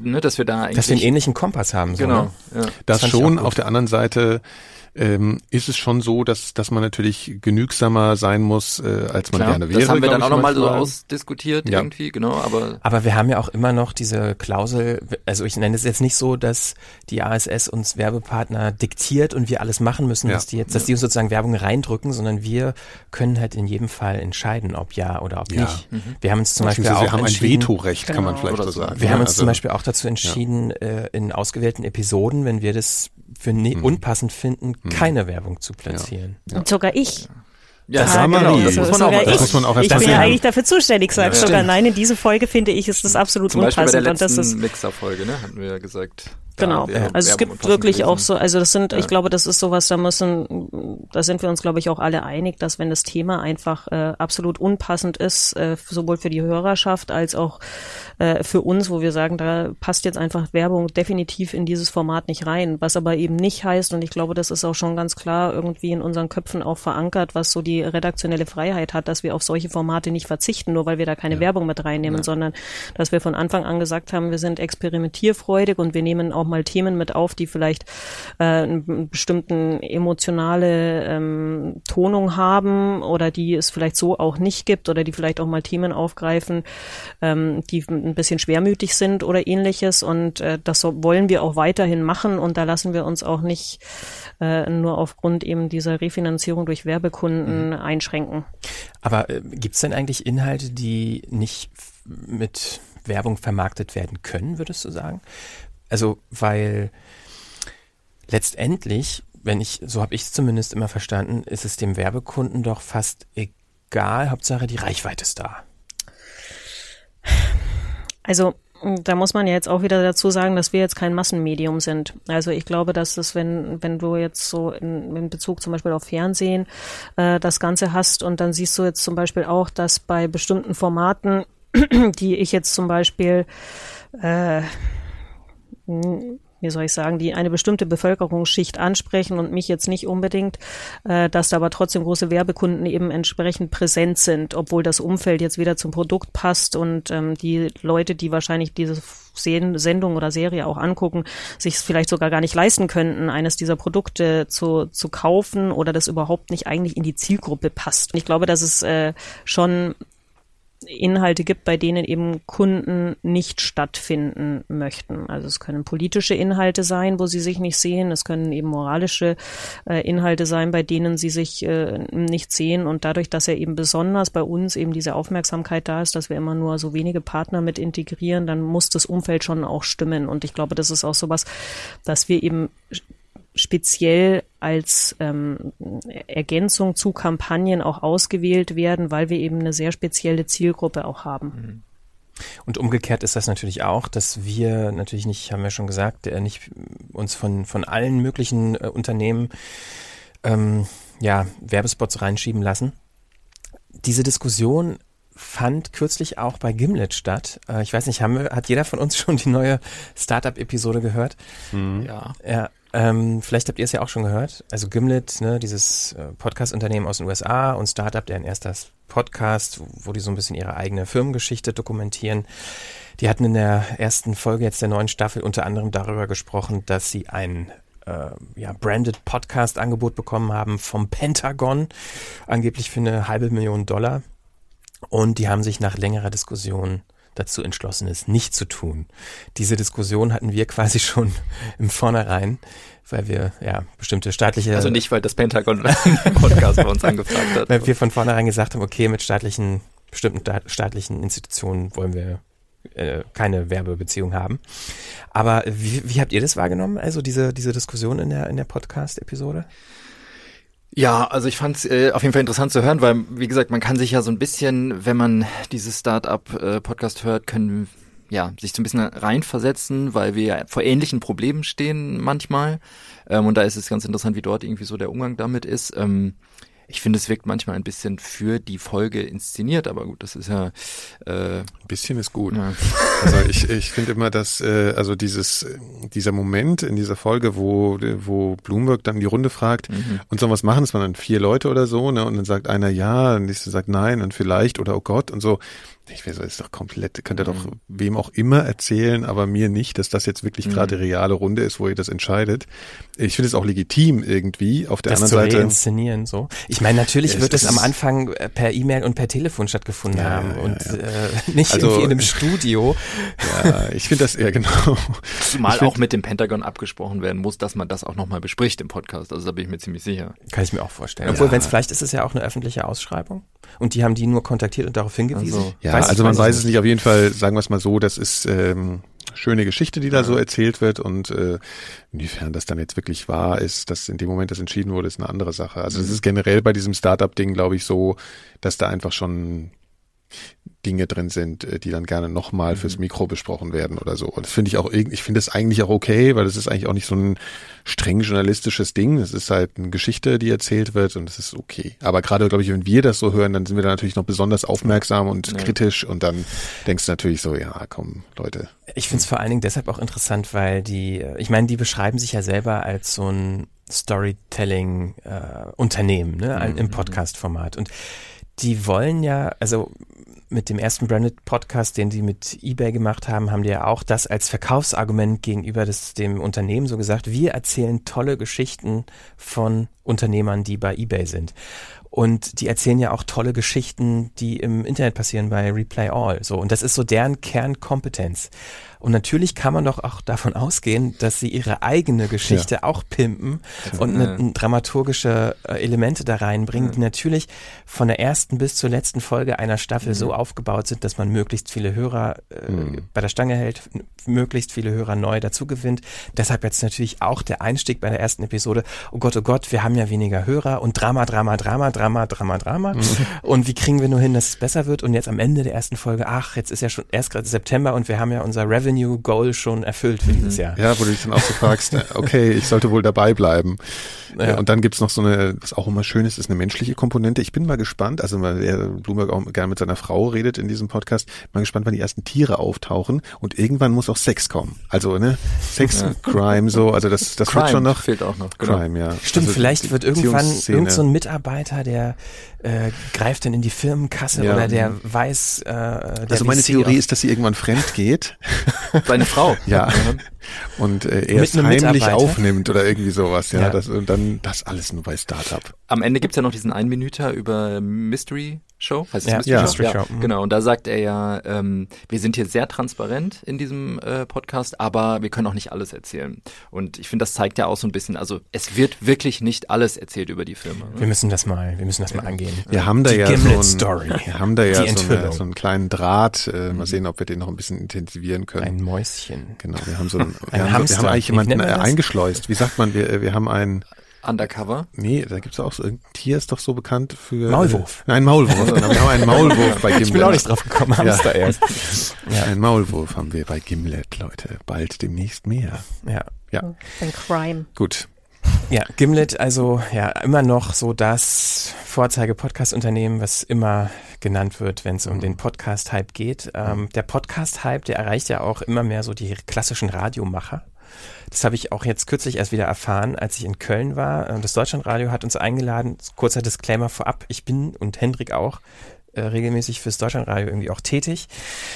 S5: ne, dass wir da eigentlich...
S1: Dass wir einen ähnlichen Kompass haben. So,
S5: genau.
S1: Ne?
S5: Ja.
S3: Das,
S1: ich
S3: schon. Auf der anderen Seite ähm, ist es schon so, dass, dass man natürlich genügsamer sein muss, äh, als man
S5: Klar,
S3: gerne wäre.
S5: das haben wir dann auch nochmal so ausdiskutiert
S3: Ja.
S5: irgendwie, genau, aber
S1: Aber wir haben ja auch immer noch diese Klausel, also ich nenne es jetzt nicht so, dass die ASS uns Werbepartner diktiert und wir alles machen müssen,
S3: Ja.
S1: dass die jetzt, dass die uns sozusagen Werbung reindrücken, sondern wir können halt in jedem Fall entscheiden, ob ja oder ob
S3: Ja.
S1: nicht. Wir haben uns zum Beispiel auch
S3: wir haben ein Vetorecht, kann man
S6: Genau.
S3: vielleicht so sagen.
S1: wir
S3: Ja,
S1: haben uns
S3: also-
S1: zum Beispiel auch dazu entschieden, äh, in ausgewählten Episoden, wenn wir das für ne
S3: Mhm.
S1: unpassend finden, keine Werbung zu platzieren.
S6: Und sogar ich.
S5: ja,
S3: Das war Marie.
S5: das muss man auch
S6: ich,
S3: Das
S5: sagen.
S3: muss man auch
S6: ich
S3: erst mal
S6: bin ja eigentlich dafür zuständig, sag
S5: Ja.
S6: sogar
S5: Stimmt.
S6: nein, in diese Folge finde ich, ist das absolut
S5: Zum Beispiel bei der
S6: unpassend und das
S5: letzten
S6: ist
S5: Mixer-Folge, ne, hatten wir ja gesagt.
S6: Genau.
S5: wäre
S6: Also es gibt wirklich auch so, also das sind,
S5: Ja.
S6: ich glaube, das ist sowas, da müssen, da sind wir uns, glaube ich, auch alle einig, dass wenn das Thema einfach äh, absolut unpassend ist, äh, sowohl für die Hörerschaft als auch äh, für uns, wo wir sagen, da passt jetzt einfach Werbung definitiv in dieses Format nicht rein, was aber eben nicht heißt, und ich glaube, das ist auch schon ganz klar irgendwie in unseren Köpfen auch verankert, was so die redaktionelle Freiheit hat, dass wir auf solche Formate nicht verzichten, nur weil wir da keine Werbung mit reinnehmen, sondern dass wir von Anfang an gesagt haben, wir sind experimentierfreudig und wir nehmen auch mal Themen mit auf, die vielleicht äh, einen bestimmten emotionale ähm, Tonung haben oder die es vielleicht so auch nicht gibt oder die vielleicht auch mal Themen aufgreifen, ähm, die ein bisschen schwermütig sind oder ähnliches und äh, das so wollen wir auch weiterhin machen und da lassen wir uns auch nicht äh, nur aufgrund eben dieser Refinanzierung durch Werbekunden einschränken.
S1: Aber äh, gibt es denn eigentlich Inhalte, die nicht mit Werbung vermarktet werden können, würdest du sagen? Also, weil letztendlich, wenn ich, so habe ich es zumindest immer verstanden, ist es dem Werbekunden doch fast egal, Hauptsache die Reichweite ist da.
S6: Also da muss man ja jetzt auch wieder dazu sagen, dass wir jetzt kein Massenmedium sind. Also ich glaube, dass es, wenn, wenn du jetzt so in, in Bezug zum Beispiel auf Fernsehen äh, das Ganze hast und dann siehst du jetzt zum Beispiel auch, dass bei bestimmten Formaten, die ich jetzt zum Beispiel äh, wie soll ich sagen, die eine bestimmte Bevölkerungsschicht ansprechen und mich jetzt nicht unbedingt, äh, dass da aber trotzdem große Werbekunden eben entsprechend präsent sind, obwohl das Umfeld jetzt wieder zum Produkt passt und ähm, die Leute, die wahrscheinlich diese Sen- Sendung oder Serie auch angucken, sich vielleicht sogar gar nicht leisten könnten, eines dieser Produkte zu, zu kaufen oder das überhaupt nicht eigentlich in die Zielgruppe passt. Und ich glaube, dass es äh, schon Inhalte gibt, bei denen eben Kunden nicht stattfinden möchten. Also es können politische Inhalte sein, wo sie sich nicht sehen. Es können eben moralische äh, Inhalte sein, bei denen sie sich äh, nicht sehen. Und dadurch, dass ja eben besonders bei uns eben diese Aufmerksamkeit da ist, dass wir immer nur so wenige Partner mit integrieren, dann muss das Umfeld schon auch stimmen. Und ich glaube, das ist auch sowas, dass wir eben speziell als ähm, Ergänzung zu Kampagnen auch ausgewählt werden, weil wir eben eine sehr spezielle Zielgruppe auch haben.
S1: Und umgekehrt ist das natürlich auch, dass wir natürlich nicht, haben wir schon gesagt, äh, nicht uns von, von allen möglichen äh, Unternehmen ähm, ja, Werbespots reinschieben lassen. Diese Diskussion fand kürzlich auch bei Gimlet statt. Äh, ich weiß nicht, haben wir, hat jeder von uns schon die neue Startup-Episode gehört?
S5: Ja.
S1: Ja, ähm, vielleicht habt ihr es ja auch schon gehört. Also Gimlet, ne, dieses äh, Podcast-Unternehmen aus den USA und Startup, deren erster Podcast, wo die so ein bisschen ihre eigene Firmengeschichte dokumentieren. Die hatten in der ersten Folge jetzt der neuen Staffel unter anderem darüber gesprochen, dass sie ein äh, ja, branded Podcast-Angebot bekommen haben vom Pentagon, angeblich für eine halbe Million Dollar. Und die haben sich nach längerer Diskussion dazu entschlossen ist, nicht zu tun. Diese Diskussion hatten wir quasi schon im Vornherein, weil wir ja bestimmte staatliche.
S5: Also nicht, weil das Pentagon einen Podcast bei uns angefragt hat.
S1: Weil wir von vornherein gesagt haben, okay, mit staatlichen, bestimmten staatlichen Institutionen wollen wir äh, keine Werbebeziehung haben. Aber wie, wie habt ihr das wahrgenommen? Also diese, diese Diskussion in der, in der Podcast-Episode?
S5: Ja, also ich fand es äh, auf jeden Fall interessant zu hören, weil, wie gesagt, man kann sich ja so ein bisschen, wenn man dieses Start-up-Podcast hört, können ja sich so ein bisschen reinversetzen, weil wir ja vor ähnlichen Problemen stehen manchmal. Ähm, und da ist es ganz interessant, wie dort irgendwie so der Umgang damit ist. Ähm, ich finde, es wirkt manchmal ein bisschen für die Folge inszeniert, aber gut, das ist ja
S3: äh, bisschen ist gut. Ja. Also ich, ich finde immer, dass äh, also dieses dieser Moment in dieser Folge, wo wo Bloomberg dann die Runde fragt mhm. und so was machen, es waren dann vier Leute oder so, ne, und dann sagt einer ja, und nächste sagt nein und vielleicht oder oh Gott und so. Ich weiß, das ist doch komplett, könnt ihr doch mhm. wem auch immer erzählen, aber mir nicht, dass das jetzt wirklich mhm. gerade die reale Runde ist, wo ihr das entscheidet. Ich finde es auch legitim irgendwie. Auf der
S1: das
S3: anderen
S1: zu
S3: Seite.
S1: inszenieren so. Ich meine, natürlich es, wird es, am Anfang per E-Mail und per Telefon stattgefunden ja, haben und ja. Äh, nicht also, irgendwie in einem Studio.
S3: Ja, ich finde das eher genau.
S5: Zumal find, auch mit dem Pentagon abgesprochen werden muss, dass man das auch nochmal bespricht im Podcast. Also da bin ich mir ziemlich sicher.
S1: Kann ich mir auch vorstellen. Obwohl, ja. wenn es vielleicht ist es ja auch eine öffentliche Ausschreibung und die haben die nur kontaktiert und darauf hingewiesen.
S3: Also, ja, weiß also man weiß es nicht. Auf jeden Fall sagen wir es mal so, das ist ähm, schöne Geschichte, die da so erzählt wird und äh, inwiefern das dann jetzt wirklich wahr ist, dass in dem Moment das entschieden wurde, ist eine andere Sache. Also es mhm. ist generell bei diesem Startup-Ding, glaube ich, so, dass da einfach schon Dinge drin sind, äh, die dann gerne nochmal fürs mhm. Mikro besprochen werden oder so. Und das finde ich auch, ich finde das eigentlich auch okay, weil das ist eigentlich auch nicht so ein streng journalistisches Ding. Es ist halt eine Geschichte, die erzählt wird und das ist okay. Aber gerade, glaube ich, wenn wir das so hören, dann sind wir da natürlich noch besonders aufmerksam und ja. kritisch und dann denkst du natürlich so, ja, komm, Leute.
S1: Ich finde es vor allen Dingen deshalb auch interessant, weil die, ich meine, die beschreiben sich ja selber als so ein Storytelling-Unternehmen äh, ne, mhm. im Podcast-Format. Und die wollen ja, also mit dem ersten Branded Podcast, den die mit eBay gemacht haben, haben die ja auch das als Verkaufsargument gegenüber des, dem Unternehmen so gesagt, wir erzählen tolle Geschichten von Unternehmern, die bei eBay sind. Und die erzählen ja auch tolle Geschichten, die im Internet passieren bei Replay All. So. Und das ist so deren Kernkompetenz. Und natürlich kann man doch auch davon ausgehen, dass sie ihre eigene Geschichte ja. auch pimpen und eine, eine dramaturgische äh, Elemente da reinbringen, ja. die natürlich von der ersten bis zur letzten Folge einer Staffel mhm. so aufgebaut sind, dass man möglichst viele Hörer äh, mhm. bei der Stange hält, möglichst viele Hörer neu dazu gewinnt. Deshalb jetzt natürlich auch der Einstieg bei der ersten Episode. Oh Gott, oh Gott, wir haben ja weniger Hörer und Drama, Drama, Drama, Drama, Drama, Drama. Mhm. Und wie kriegen wir nur hin, dass es besser wird? Und jetzt am Ende der ersten Folge, ach, jetzt ist ja schon erst gerade September und wir haben ja unser Revenue Revenue Goal schon erfüllt für dieses mhm. Jahr.
S3: Ja, wo du dich dann auch so fragst, okay, ich sollte wohl dabei bleiben. Ja. Und dann gibt's noch so eine, was auch immer schön ist, ist eine menschliche Komponente. Ich bin mal gespannt, also weil er Bloomberg auch gerne mit seiner Frau redet in diesem Podcast, mal gespannt, wann die ersten Tiere auftauchen und irgendwann muss auch Sex kommen. Also, ne, Sex, ja. Crime, so, also das, das
S5: Crime
S3: wird schon noch.
S5: Fehlt auch noch.
S3: Genau. Crime, ja.
S1: Stimmt, also vielleicht wird irgendwann irgend so ein Mitarbeiter, der äh, greift dann in die Firmenkasse ja. oder der weiß, äh, der
S3: Also meine Theorie ist, dass sie irgendwann fremd geht.
S5: Seine Frau.
S3: Ja. Und äh, er es heimlich aufnimmt oder irgendwie sowas, ja. ja. Das, und dann das alles nur bei Startup.
S5: Am Ende gibt's ja noch diesen Einminüter über Mystery Show,
S3: heißt es ja, Mystery
S5: ja, Show? Ja, mhm. genau. Und da sagt er ja, ähm, wir sind hier sehr transparent in diesem äh, Podcast, aber wir können auch nicht alles erzählen. Und ich finde, das zeigt ja auch so ein bisschen, also es wird wirklich nicht alles erzählt über die Firma.
S1: Ne? Wir müssen das mal, wir müssen das mal angehen.
S3: Wir haben da
S1: die
S3: ja
S1: Gimlet
S3: so
S1: Story.
S3: Wir haben da ja so, eine, so, einen kleinen Draht. Äh, mal mhm. sehen, ob wir den noch ein bisschen intensivieren können.
S1: Ein Mäuschen.
S3: Genau, wir haben so wir, ein haben, wir haben eigentlich jemanden äh, eingeschleust. Wie sagt man, wir, wir haben einen
S5: Undercover?
S3: Nee, da gibt's auch so, ein Tier ist doch so bekannt für...
S1: Maulwurf.
S3: Äh, nein, Maulwurf. wir haben einen Maulwurf bei Gimlet.
S1: Ich bin auch nicht drauf gekommen, Hamster
S3: ja.
S1: erst.
S3: Ja. Ein Maulwurf haben wir bei Gimlet, Leute. Bald demnächst mehr.
S1: Ja.
S3: Ja.
S6: Ein Crime.
S3: Gut.
S1: Ja, Gimlet, also ja, immer noch so das Vorzeige-Podcast-Unternehmen, was immer genannt wird, wenn es um den Podcast-Hype geht. Ähm, der Podcast-Hype, der erreicht ja auch immer mehr so die klassischen Radiomacher. Das habe ich auch jetzt kürzlich erst wieder erfahren, als ich in Köln war. Das Deutschlandradio hat uns eingeladen. Kurzer Disclaimer vorab. Ich bin und Hendrik auch äh, regelmäßig fürs Deutschlandradio irgendwie auch tätig.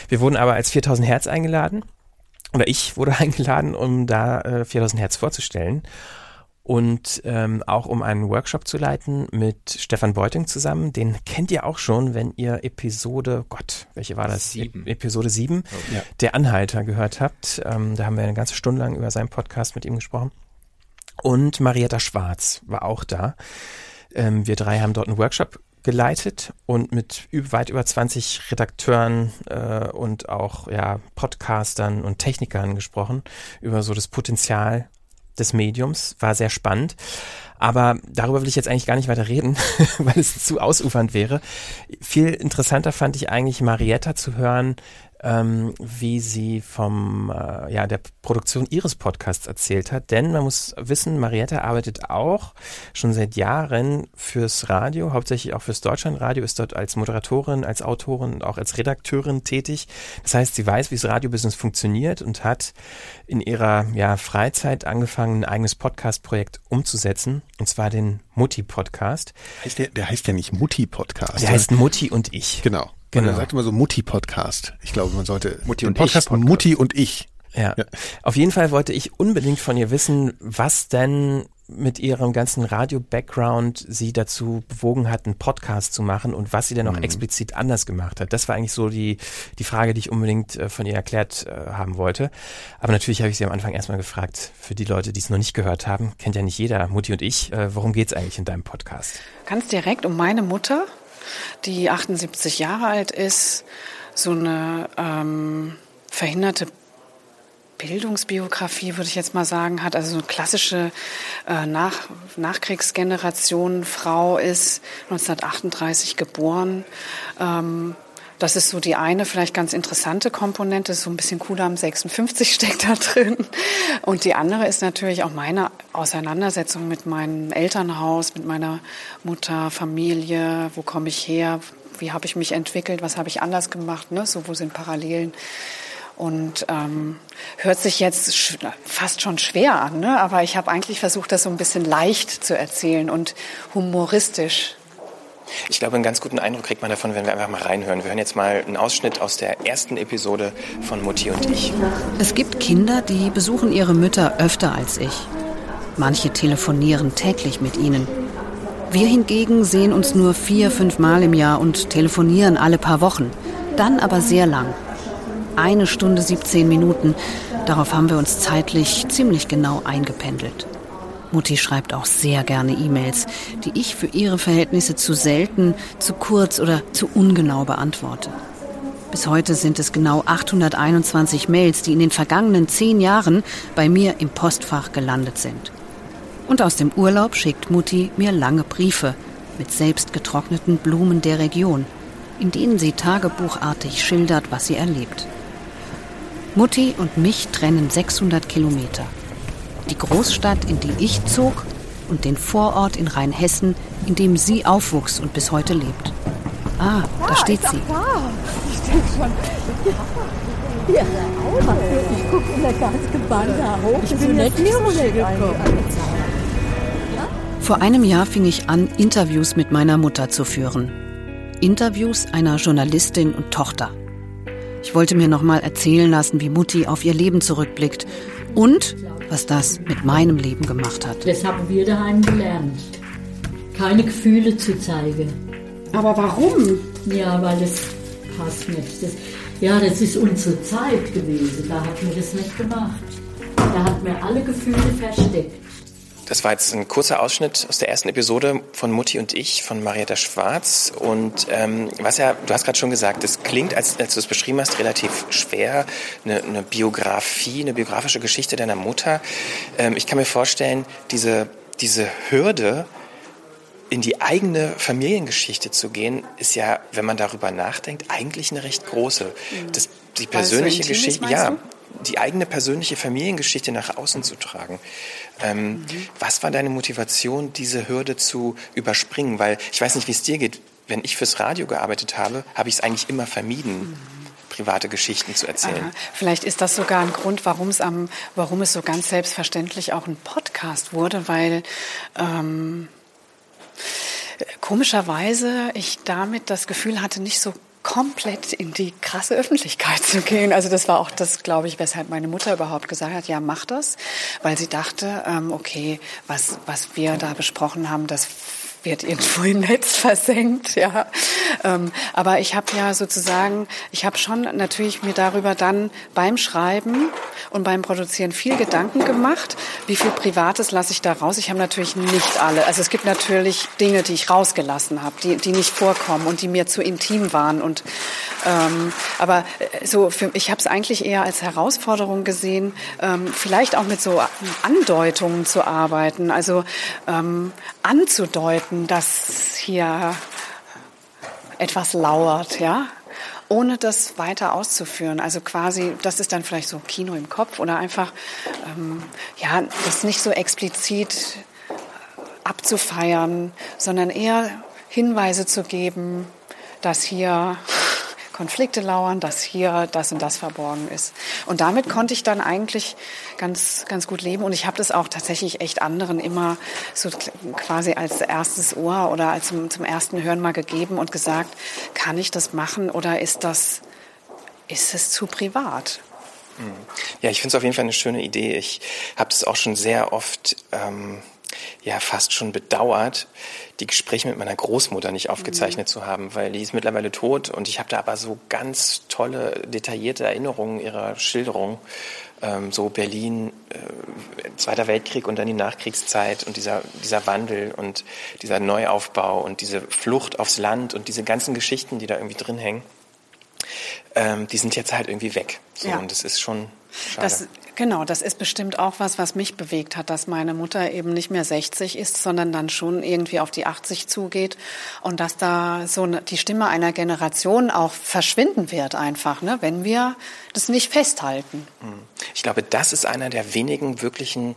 S1: Wir wurden aber als 4000 Hertz eingeladen. Oder ich wurde eingeladen, um da äh, 4000 Hertz vorzustellen. Und ähm, auch um einen Workshop zu leiten mit Stefan Beuting zusammen. Den kennt ihr auch schon, wenn ihr Episode, Gott, welche war das?
S5: Sieben.
S1: E Episode 7,
S3: Ja.
S1: der Anhalter gehört habt. Ähm, da haben wir eine ganze Stunde lang über seinen Podcast mit ihm gesprochen. Und Marietta Schwarz war auch da. Ähm, wir drei haben dort einen Workshop geleitet und mit weit über 20 Redakteuren äh, und auch ja, Podcastern und Technikern gesprochen über so das Potenzial des Mediums. War sehr spannend. Aber darüber will ich jetzt eigentlich gar nicht weiter reden, weil es zu ausufernd wäre. Viel interessanter fand ich eigentlich Marietta zu hören, ähm, wie sie vom äh, ja der Produktion ihres Podcasts erzählt hat. Denn man muss wissen, Marietta arbeitet auch schon seit Jahren fürs Radio, hauptsächlich auch fürs Deutschlandradio, ist dort als Moderatorin, als Autorin und auch als Redakteurin tätig. Das heißt, sie weiß, wie das Radiobusiness funktioniert und hat in ihrer ja, Freizeit angefangen, ein eigenes Podcast-Projekt umzusetzen, und zwar den Mutti-Podcast.
S3: Heißt der, der heißt ja nicht Mutti-Podcast.
S1: Der heißt Mutti und ich.
S3: Genau.
S1: Genau.
S3: Man sagt immer so Mutti-Podcast. Ich glaube, man sollte
S5: Mutti und
S3: Podcast
S5: ich Podcast.
S3: Mutti und ich.
S1: Ja.
S3: Ja.
S1: Auf jeden Fall wollte ich unbedingt von ihr wissen, was denn mit ihrem ganzen Radio-Background sie dazu bewogen hat, einen Podcast zu machen und was sie denn auch explizit anders gemacht hat. Das war eigentlich so die, die Frage, die ich unbedingt äh, von ihr erklärt äh, haben wollte. Aber natürlich habe ich sie am Anfang erstmal gefragt, für die Leute, die es noch nicht gehört haben, kennt ja nicht jeder, Mutti und ich, äh, worum geht's eigentlich in deinem Podcast?
S7: Ganz direkt um meine Mutter, die 78 Jahre alt ist, so eine ähm, verhinderte Bildungsbiografie, würde ich jetzt mal sagen, hat. Also so eine klassische äh, Nach Nachkriegsgeneration Frau ist, 1938 geboren. Ähm, das ist so die eine vielleicht ganz interessante Komponente, so ein bisschen Kudam 56 steckt da drin. Und die andere ist natürlich auch meine Auseinandersetzung mit meinem Elternhaus, mit meiner Mutter, Familie, wo komme ich her, wie habe ich mich entwickelt, was habe ich anders gemacht, ne? so wo sind Parallelen. Und ähm, hört sich jetzt sch- fast schon schwer an, ne? aber ich habe eigentlich versucht, das so ein bisschen leicht zu erzählen und humoristisch.
S1: Ich glaube, einen ganz guten Eindruck kriegt man davon, wenn wir einfach mal reinhören. Wir hören jetzt mal einen Ausschnitt aus der ersten Episode von Mutti und ich.
S8: Es gibt Kinder, die besuchen ihre Mütter öfter als ich. Manche telefonieren täglich mit ihnen. Wir hingegen sehen uns nur vier, fünf Mal im Jahr und telefonieren alle paar Wochen. Dann aber sehr lang. Eine Stunde 17 Minuten. Darauf haben wir uns zeitlich ziemlich genau eingependelt. Mutti schreibt auch sehr gerne E-Mails, die ich für ihre Verhältnisse zu selten, zu kurz oder zu ungenau beantworte. Bis heute sind es genau 821 Mails, die in den vergangenen zehn Jahren bei mir im Postfach gelandet sind. Und aus dem Urlaub schickt Mutti mir lange Briefe mit selbst getrockneten Blumen der Region, in denen sie tagebuchartig schildert, was sie erlebt. Mutti und mich trennen 600 Kilometer. Die Großstadt, in die ich zog, und den Vorort in Rheinhessen, in dem sie aufwuchs und bis heute lebt. Ah, da steht sie.
S9: Ich gucke immer ganz gebannt da hoch. Ich bin jetzt hier gekommen.
S8: Vor einem Jahr fing ich an, Interviews mit meiner Mutter zu führen. Interviews einer Journalistin und Tochter. Ich wollte mir nochmal erzählen lassen, wie Mutti auf ihr Leben zurückblickt und was das mit meinem Leben gemacht hat.
S9: Das haben wir daheim gelernt. Keine Gefühle zu zeigen.
S7: Aber warum?
S9: Ja, weil das passt nicht. Das, ja, das ist unsere Zeit gewesen. Da hat man das nicht gemacht. Da hat man alle Gefühle versteckt.
S1: Das war jetzt ein kurzer Ausschnitt aus der ersten Episode von Mutti und ich von Marietta Schwarz. Und ähm, was ja, du hast gerade schon gesagt, es klingt, als, als du es beschrieben hast, relativ schwer, eine, eine Biografie, eine biografische Geschichte deiner Mutter. Ähm, ich kann mir vorstellen, diese, diese Hürde, in die eigene Familiengeschichte zu gehen, ist ja, wenn man darüber nachdenkt, eigentlich eine recht große. Das, die
S7: Weil es so
S1: persönliche
S7: ist,
S1: Geschichte, ja? Die eigene persönliche Familiengeschichte nach außen zu tragen. Ähm, Was war deine Motivation, diese Hürde zu überspringen? Weil ich weiß nicht, wie es dir geht. Wenn ich fürs Radio gearbeitet habe, habe ich es eigentlich immer vermieden, private Geschichten zu erzählen.
S7: Aha. Vielleicht ist das sogar ein Grund, warum es am, warum es so ganz selbstverständlich auch ein Podcast wurde, weil ähm, komischerweise ich damit das Gefühl hatte, nicht so komplett in die krasse Öffentlichkeit zu gehen. Also das war auch das, glaube ich, weshalb meine Mutter überhaupt gesagt hat, ja, mach das, weil sie dachte, ähm, okay, was, was wir da besprochen haben, das wird irgendwo im Netz versenkt, ja. Ähm, aber ich habe ja sozusagen, ich habe schon natürlich mir darüber dann beim Schreiben und beim Produzieren viel Gedanken gemacht, wie viel Privates lasse ich da raus. Ich habe natürlich nicht alle. Also es gibt natürlich Dinge, die ich rausgelassen habe, die, die nicht vorkommen und die mir zu intim waren. Und ähm, aber äh, so, für, ich habe es eigentlich eher als Herausforderung gesehen, ähm, vielleicht auch mit so Andeutungen zu arbeiten, also ähm, anzudeuten, dass hier etwas lauert, ja, ohne das weiter auszuführen. Also quasi, das ist dann vielleicht so Kino im Kopf oder einfach, ähm, ja, das nicht so explizit abzufeiern, sondern eher Hinweise zu geben, dass hier Konflikte lauern, dass hier das und das verborgen ist. Und damit konnte ich dann eigentlich ganz, ganz gut leben. Und ich habe das auch tatsächlich echt anderen immer so quasi als erstes Ohr oder als zum, zum ersten Hören mal gegeben und gesagt, kann ich das machen oder ist das, ist es zu privat?
S10: Hm. Ja, ich finde es auf jeden Fall eine schöne Idee. Ich habe das auch schon sehr oft ähm, ja fast schon bedauert, die Gespräche mit meiner Großmutter nicht aufgezeichnet mhm. zu haben, weil die ist mittlerweile tot und ich habe da aber so ganz tolle, detaillierte Erinnerungen ihrer Schilderung. Ähm, so Berlin, äh, Zweiter Weltkrieg und dann die Nachkriegszeit und dieser, dieser Wandel und dieser Neuaufbau und diese Flucht aufs Land und diese ganzen Geschichten, die da irgendwie drin hängen, ähm, die sind jetzt halt irgendwie weg. So, ja. Und das ist schon schade.
S7: Das, Genau, das ist bestimmt auch was, was mich bewegt hat, dass meine Mutter eben nicht mehr 60 ist, sondern dann schon irgendwie auf die 80 zugeht und dass da so die Stimme einer Generation auch verschwinden wird einfach, ne, wenn wir das nicht festhalten.
S10: Hm. Ich glaube, das ist einer der wenigen wirklichen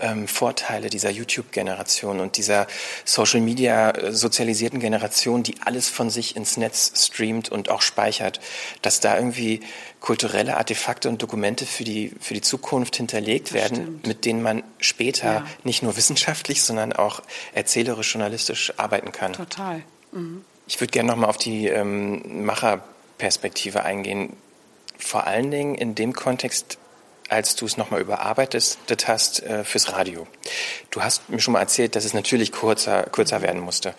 S10: ähm, Vorteile dieser YouTube-Generation und dieser Social-Media äh, sozialisierten Generation, die alles von sich ins Netz streamt und auch speichert, dass da irgendwie kulturelle Artefakte und Dokumente für die, für die Zukunft hinterlegt werden, mit denen man später ja. nicht nur wissenschaftlich, sondern auch erzählerisch, journalistisch arbeiten kann.
S7: Total. Mhm.
S10: Ich würde gerne nochmal auf die ähm, Macherperspektive eingehen. Vor allen Dingen in dem Kontext, als du es nochmal überarbeitet hast äh, fürs Radio. Du hast mir schon mal erzählt, dass es natürlich kurzer, kürzer werden musste.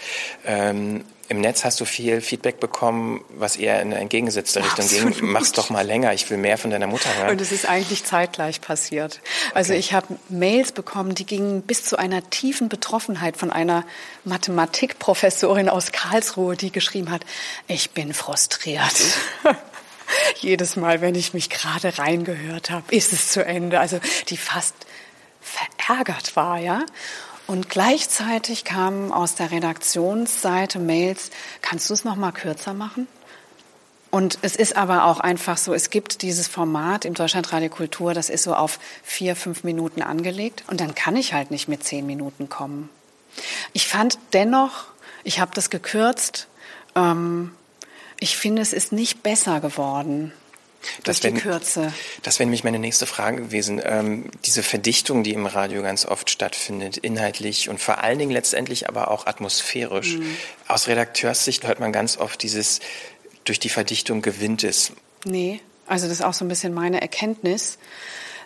S10: Ähm, Im Netz hast du viel Feedback bekommen, was eher in eine entgegengesetzte Richtung Absolut. ging. Mach's doch mal länger, ich will mehr von deiner Mutter hören.
S7: Und es ist eigentlich zeitgleich passiert. Also okay. ich habe Mails bekommen, die gingen bis zu einer tiefen Betroffenheit von einer Mathematikprofessorin aus Karlsruhe, die geschrieben hat, ich bin frustriert. jedes Mal, wenn ich mich gerade reingehört habe, ist es zu Ende. Also die fast verärgert war, ja. Und gleichzeitig kamen aus der Redaktionsseite Mails, kannst du es noch mal kürzer machen? Und es ist aber auch einfach so, es gibt dieses Format im Deutschlandradio Kultur, das ist so auf vier, fünf Minuten angelegt. Und dann kann ich halt nicht mit zehn Minuten kommen. Ich fand dennoch, ich habe das gekürzt, ähm, ich finde, es ist nicht besser geworden. Das wäre, Kürze.
S10: Das wäre nämlich meine nächste Frage gewesen. Ähm, diese Verdichtung, die im Radio ganz oft stattfindet, inhaltlich und vor allen Dingen letztendlich aber auch atmosphärisch. Mhm. Aus Redakteurssicht hört man ganz oft dieses, durch die Verdichtung gewinnt es.
S7: Nee, also das ist auch so ein bisschen meine Erkenntnis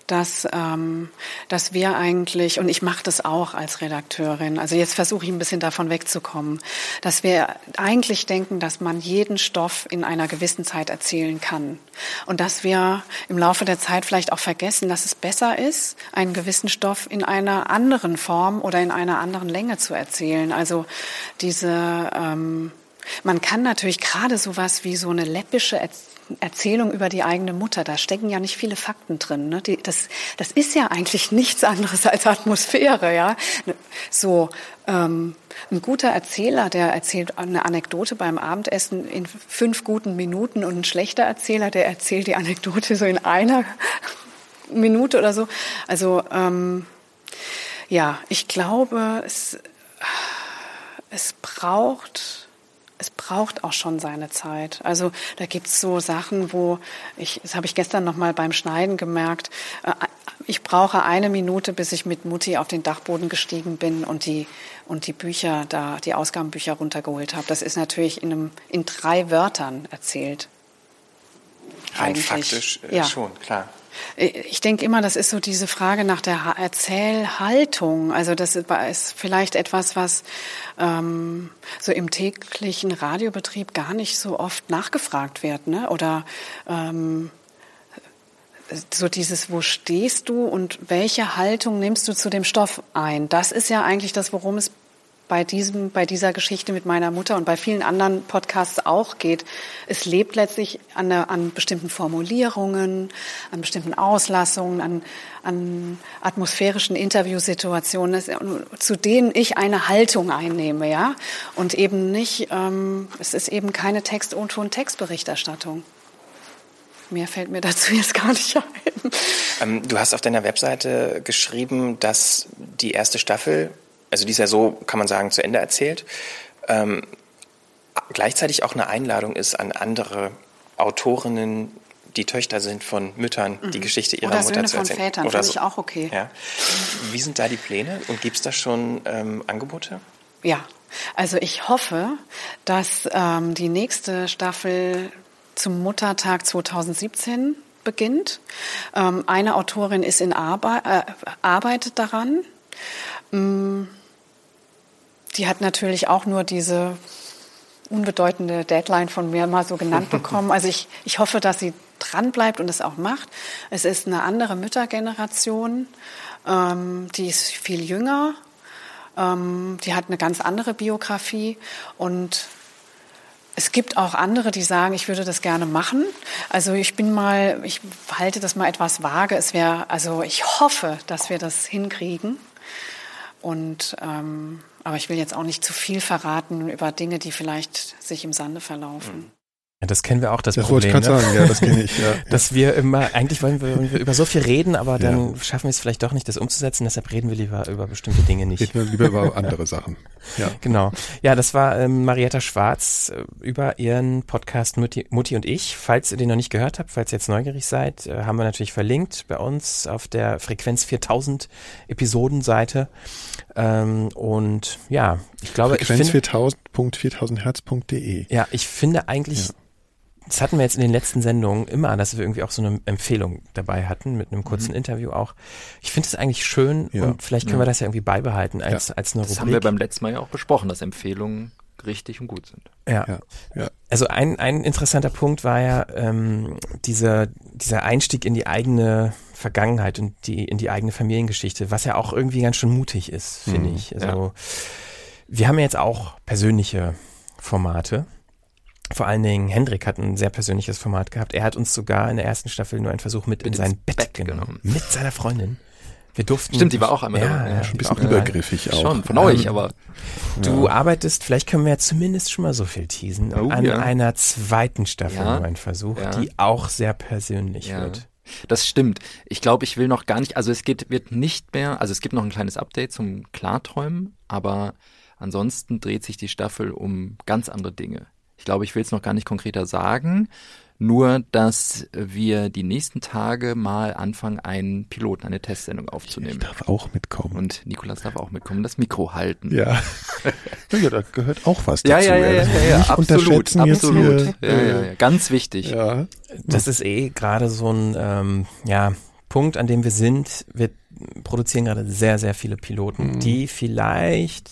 S7: dass, ähm, dass wir eigentlich, und ich mache das auch als Redakteurin, also jetzt versuche ich ein bisschen davon wegzukommen, dass wir eigentlich denken, dass man jeden Stoff in einer gewissen Zeit erzählen kann. Und dass wir im Laufe der Zeit vielleicht auch vergessen, dass es besser ist, einen gewissen Stoff in einer anderen Form oder in einer anderen Länge zu erzählen. Also diese, ähm, man kann natürlich gerade sowas wie so eine läppische Erzählung Erzählung über die eigene Mutter, da stecken ja nicht viele Fakten drin. Ne? Die, das, das ist ja eigentlich nichts anderes als Atmosphäre, ja. So ähm, ein guter Erzähler, der erzählt eine Anekdote beim Abendessen in fünf guten Minuten und ein schlechter Erzähler, der erzählt die Anekdote so in einer Minute oder so. Also ähm, ja, ich glaube, es, es braucht es braucht auch schon seine Zeit. Also da gibt's so Sachen, wo ich, das habe ich gestern noch mal beim Schneiden gemerkt, äh, ich brauche eine Minute, bis ich mit Mutti auf den Dachboden gestiegen bin und die und die Bücher da, die Ausgabenbücher runtergeholt habe. Das ist natürlich in einem in drei Wörtern erzählt.
S1: Rein
S7: Eigentlich.
S1: faktisch äh,
S7: Ja.
S1: schon, klar.
S7: Ich denke immer, das ist so diese Frage nach der Ha- Erzählhaltung. Also das ist ist vielleicht etwas, was ähm, so im täglichen Radiobetrieb gar nicht so oft nachgefragt wird, ne? Oder ähm, so dieses, wo stehst du und welche Haltung nimmst du zu dem Stoff ein? Das ist ja eigentlich das, worum es bei diesem, bei dieser Geschichte mit meiner Mutter und bei vielen anderen Podcasts auch geht. Es lebt letztlich an, der, an bestimmten Formulierungen, an bestimmten Auslassungen, an, an atmosphärischen Interviewsituationen, zu denen ich eine Haltung einnehme, ja. Und eben nicht, ähm, es ist eben keine Text- und Ton-Textberichterstattung. Mehr fällt mir dazu jetzt gar nicht ein.
S1: Ähm, du hast auf deiner Webseite geschrieben, dass die erste Staffel, also die ist ja so, kann man sagen, zu Ende erzählt, ähm, gleichzeitig auch eine Einladung ist an andere Autorinnen, die Töchter sind von Müttern, die Geschichte ihrer
S7: Mhm. Oder
S1: Mutter
S7: Söhne
S1: zu
S7: von
S1: erzählen.
S7: Vätern,
S1: Oder
S7: finde ich auch okay.
S1: Ja. Wie sind da die Pläne und gibt es da schon ähm, Angebote?
S7: Ja, also ich hoffe, dass ähm, die nächste Staffel zum Muttertag 2017 beginnt. Ähm, eine Autorin ist in Arbeit, äh, arbeitet daran. Die hat natürlich auch nur diese unbedeutende Deadline von mir mal so genannt bekommen. Also ich, ich hoffe, dass sie dran bleibt und es auch macht. Es ist eine andere Müttergeneration, ähm, die ist viel jünger, ähm, die hat eine ganz andere Biografie und es gibt auch andere, die sagen, ich würde das gerne machen. Also ich bin mal, ich halte das mal etwas vage. Es wäre, also ich hoffe, dass wir das hinkriegen. Und ähm, aber ich will jetzt auch nicht zu viel verraten über Dinge, die vielleicht sich im Sande verlaufen.
S1: Ja, das kennen wir auch, das,
S3: Das wollte
S1: Problem.
S3: ich gerade
S1: ne?
S3: sagen, ja, das kenne ich, ja.
S1: Dass wir immer, eigentlich wollen wir, wollen wir über so viel reden, aber dann
S3: Ja.
S1: schaffen wir es vielleicht doch nicht, das umzusetzen. Deshalb reden wir lieber über bestimmte Dinge nicht.
S3: Reden wir lieber über andere Sachen. Ja.
S1: Genau. Ja, das war ähm, Marietta Schwarz äh, über ihren Podcast Mutti, Mutti und ich. Falls ihr den noch nicht gehört habt, falls ihr jetzt neugierig seid, äh, haben wir natürlich verlinkt bei uns auf der Frequenz 4000 Episodenseite. Ähm, und ja, ich glaube, ich
S3: Frequenz
S1: finde,
S3: 4000.4000herz.de.
S1: ja, ich finde eigentlich, das hatten wir jetzt in den letzten Sendungen immer, dass wir irgendwie auch so eine Empfehlung dabei hatten, mit einem kurzen Interview auch. Ich finde es eigentlich schön
S3: Ja.
S1: und vielleicht können wir das ja irgendwie beibehalten als, als eine
S5: Das
S1: Rubrik.
S5: haben wir beim letzten Mal ja auch besprochen, dass Empfehlungen richtig und gut sind.
S1: ja.
S3: Ja, ja.
S1: Also ein, ein interessanter Punkt war ja ähm, dieser, dieser Einstieg in die eigene Vergangenheit und die, in die eigene Familiengeschichte, was ja auch irgendwie ganz schön mutig ist, finde
S3: Mhm,
S1: ich. Also wir haben ja jetzt auch persönliche Formate. Vor allen Dingen Hendrik hat ein sehr persönliches Format gehabt. Er hat uns sogar in der ersten Staffel nur einen Versuch mit, in
S5: ins
S1: sein Bett,
S5: Bett
S1: genommen.
S5: genommen.
S1: Mit seiner Freundin. Wir durften.
S5: Stimmt, die war auch einmal
S1: ja,
S5: dabei.
S1: ja,
S5: Ja,
S3: Schon ein bisschen übergriffig auch.
S5: Schon, von euch,
S1: Ähm,
S5: aber
S1: Du arbeitest, vielleicht können wir ja zumindest schon mal so viel teasen,
S5: Oh,
S1: an
S5: ja.
S1: einer zweiten Staffel
S5: Ja.
S1: Neuen Versuch,
S5: Ja.
S1: die auch sehr persönlich
S5: Ja.
S1: wird.
S5: Das stimmt. Ich glaube, ich will noch gar nicht, also es geht, wird nicht mehr, also es gibt noch ein kleines Update zum Klarträumen, aber ansonsten dreht sich die Staffel um ganz andere Dinge. Ich glaube, ich will es noch gar nicht konkreter sagen, nur dass wir die nächsten Tage mal anfangen, einen Piloten, eine Testsendung
S3: Ich
S5: aufzunehmen.
S3: darf auch mitkommen.
S5: Und Nikolas darf auch mitkommen, das Mikro halten.
S3: Ja. ja, da gehört auch was dazu.
S5: ja, ja, ja, ja, ja, absolut, absolut.
S3: Hier,
S5: Ja, ja, ja, ganz wichtig.
S3: ja.
S1: Das ist eh gerade so ein ähm, ja, Punkt, an dem wir sind. Wir produzieren gerade sehr, sehr viele Piloten,
S3: Mhm.
S1: die vielleicht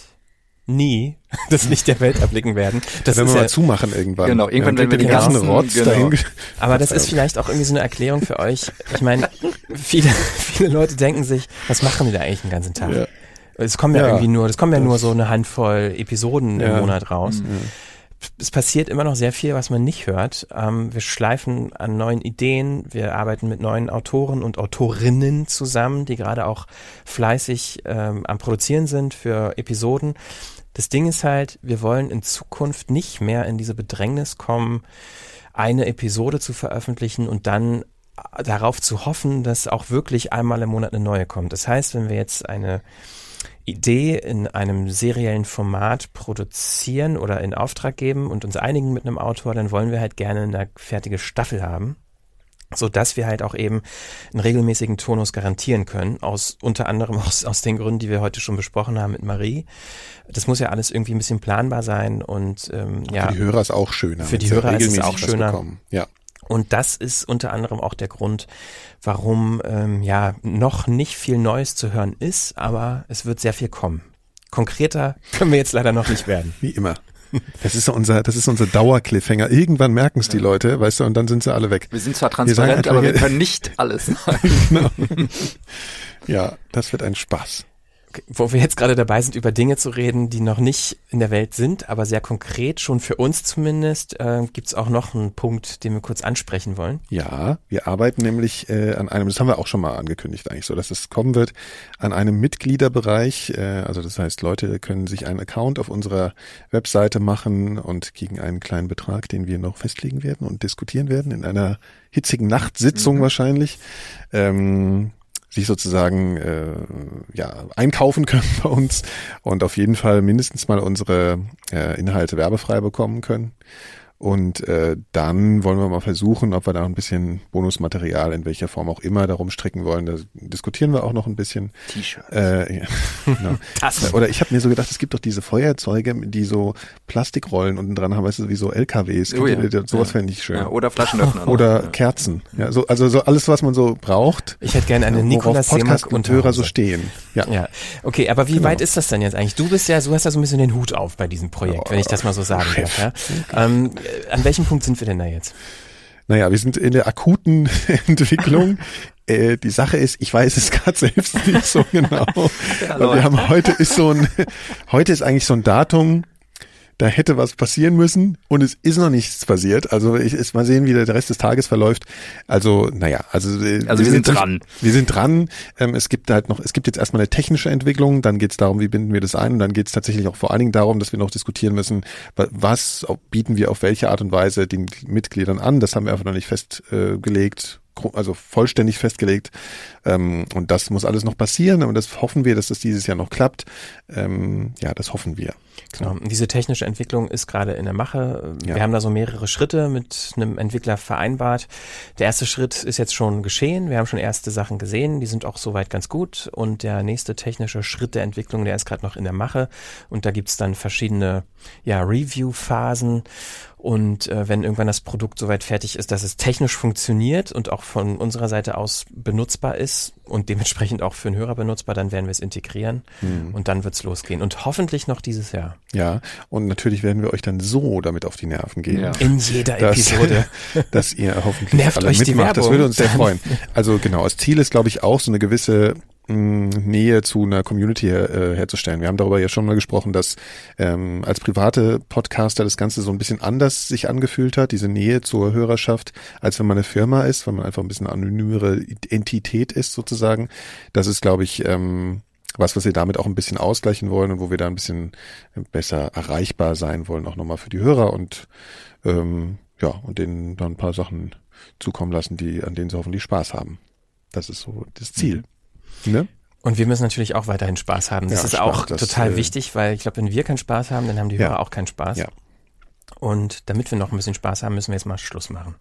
S1: nie das Licht der Welt erblicken werden. Das
S3: wenn
S1: ist
S3: wir
S1: ja,
S3: mal zumachen irgendwann.
S5: Genau, irgendwann,
S3: dann
S5: wenn wir
S3: den ganzen
S5: ganzen-
S3: Rotz
S5: genau.
S3: dahin.
S1: aber das ist vielleicht auch irgendwie so eine Erklärung für euch. Ich meine, viele, viele Leute denken sich, was machen die da eigentlich den ganzen Tag?
S3: Ja.
S1: Es kommen ja,
S3: Ja,
S1: irgendwie nur, es kommen ja nur so eine Handvoll Episoden im
S3: Ja.
S1: Monat raus.
S5: Mhm.
S1: Es passiert immer noch sehr viel, was man nicht hört. Ähm, wir schleifen an neuen Ideen. Wir arbeiten mit neuen Autoren und Autorinnen zusammen, die gerade auch fleißig ähm, am Produzieren sind für Episoden. Das Ding ist halt, wir wollen in Zukunft nicht mehr in diese Bedrängnis kommen, eine Episode zu veröffentlichen und dann darauf zu hoffen, dass auch wirklich einmal im Monat eine neue kommt. Das heißt, wenn wir jetzt eine Idee in einem seriellen Format produzieren oder in Auftrag geben und uns einigen mit einem Autor, dann wollen wir halt gerne eine fertige Staffel haben so dass wir halt auch eben einen regelmäßigen Tonus garantieren können, aus unter anderem aus, aus den Gründen, die wir heute schon besprochen haben mit Marie. Das muss ja alles irgendwie ein bisschen planbar sein und ähm, ja.
S3: Für die Hörer ist auch schöner.
S1: Für die Hörer ist es auch schöner.
S3: Ja.
S1: Und das ist unter anderem auch der Grund, warum ähm, ja noch nicht viel Neues zu hören ist, aber es wird sehr viel kommen. Konkreter können wir jetzt leider noch nicht werden.
S3: Wie immer. Das ist unser, das ist unser Dauercliffhanger. Irgendwann merken es die Leute, weißt du, und dann sind sie alle weg.
S5: Wir sind zwar transparent, wir aber wir können nicht alles sagen. genau.
S3: Ja, das wird ein Spaß
S1: wo wir jetzt gerade dabei sind, über Dinge zu reden, die noch nicht in der Welt sind, aber sehr konkret, schon für uns zumindest, äh, gibt es auch noch einen Punkt, den wir kurz ansprechen wollen.
S3: Ja, wir arbeiten nämlich äh, an einem, das haben wir auch schon mal angekündigt eigentlich so, dass es kommen wird, an einem Mitgliederbereich. Äh, also das heißt, Leute können sich einen Account auf unserer Webseite machen und gegen einen kleinen Betrag, den wir noch festlegen werden und diskutieren werden, in einer hitzigen Nachtsitzung mhm. wahrscheinlich. Ähm, sich sozusagen äh, ja einkaufen können bei uns und auf jeden Fall mindestens mal unsere äh, Inhalte werbefrei bekommen können. Und äh, dann wollen wir mal versuchen, ob wir da ein bisschen Bonusmaterial in welcher Form auch immer darum stricken wollen. Da diskutieren wir auch noch ein bisschen.
S5: T-Shirts.
S3: Äh, ja, genau. Oder ich habe mir so gedacht, es gibt doch diese Feuerzeuge, die so Plastikrollen unten dran haben, weißt du, wie so LKWs.
S5: Oh, ja.
S3: Sowas ja. fände ich schön. Ja,
S5: oder Flaschenöffner.
S3: oder Kerzen. Ja, so, also so alles, was man so braucht.
S1: Ich hätte gerne eine Nikolaus
S3: Podcast und Hörer so stehen.
S1: Ja. ja. Okay, aber wie genau. weit ist das denn jetzt eigentlich? Du bist ja, du hast ja so ein bisschen den Hut auf bei diesem Projekt, oh, wenn ich das mal so sagen darf. Ja? Ähm, an welchem Punkt sind wir denn da jetzt?
S3: Naja, wir sind in der akuten Entwicklung. Äh, die Sache ist, ich weiß es gerade selbst nicht so genau. Ja, wir haben heute ist so ein, heute ist eigentlich so ein Datum, da hätte was passieren müssen und es ist noch nichts passiert. Also ich ist mal sehen, wie der Rest des Tages verläuft. Also naja, also,
S5: äh, also wir, sind, sind dran.
S3: Wir sind dran. Ähm, es gibt halt noch, es gibt jetzt erstmal eine technische Entwicklung, dann geht es darum, wie binden wir das ein und dann geht es tatsächlich auch vor allen Dingen darum, dass wir noch diskutieren müssen, was bieten wir auf welche Art und Weise den Mitgliedern an. Das haben wir einfach noch nicht festgelegt also vollständig festgelegt. Ähm, und das muss alles noch passieren. Und das hoffen wir, dass das dieses Jahr noch klappt. Ähm, ja, das hoffen wir.
S1: Genau. Diese technische Entwicklung ist gerade in der Mache. Wir ja. haben da so mehrere Schritte mit einem Entwickler vereinbart. Der erste Schritt ist jetzt schon geschehen. Wir haben schon erste Sachen gesehen. Die sind auch soweit ganz gut. Und der nächste technische Schritt der Entwicklung, der ist gerade noch in der Mache. Und da gibt's dann verschiedene ja, Review-Phasen. Und äh, wenn irgendwann das Produkt soweit fertig ist, dass es technisch funktioniert und auch von unserer Seite aus benutzbar ist und dementsprechend auch für einen Hörer benutzbar, dann werden wir es integrieren mhm. und dann wird's losgehen. Und hoffentlich noch dieses Jahr.
S3: Ja, und natürlich werden wir euch dann so damit auf die Nerven gehen. Ja.
S1: In jeder dass, Episode.
S3: dass ihr hoffentlich
S1: Nervt
S3: alle
S1: euch
S3: mitmacht. Das würde uns sehr freuen. Also genau, das Ziel ist, glaube ich, auch so eine gewisse Nähe zu einer Community her, äh, herzustellen. Wir haben darüber ja schon mal gesprochen, dass ähm, als private Podcaster das Ganze so ein bisschen anders sich angefühlt hat, diese Nähe zur Hörerschaft, als wenn man eine Firma ist, weil man einfach ein bisschen anonymere Entität ist sozusagen. Das ist, glaube ich, ähm, was, was wir damit auch ein bisschen ausgleichen wollen und wo wir da ein bisschen besser erreichbar sein wollen, auch nochmal für die Hörer und ähm, ja, und denen dann ein paar Sachen zukommen lassen, die, an denen sie hoffentlich Spaß haben. Das ist so das Ziel. Mhm. Ne?
S1: Und wir müssen natürlich auch weiterhin Spaß haben. Das ja, ist Spaß, auch das, total äh, wichtig, weil ich glaube, wenn wir keinen Spaß haben, dann haben die Hörer ja. auch keinen Spaß. Ja. Und damit wir noch ein bisschen Spaß haben, müssen wir jetzt mal Schluss machen.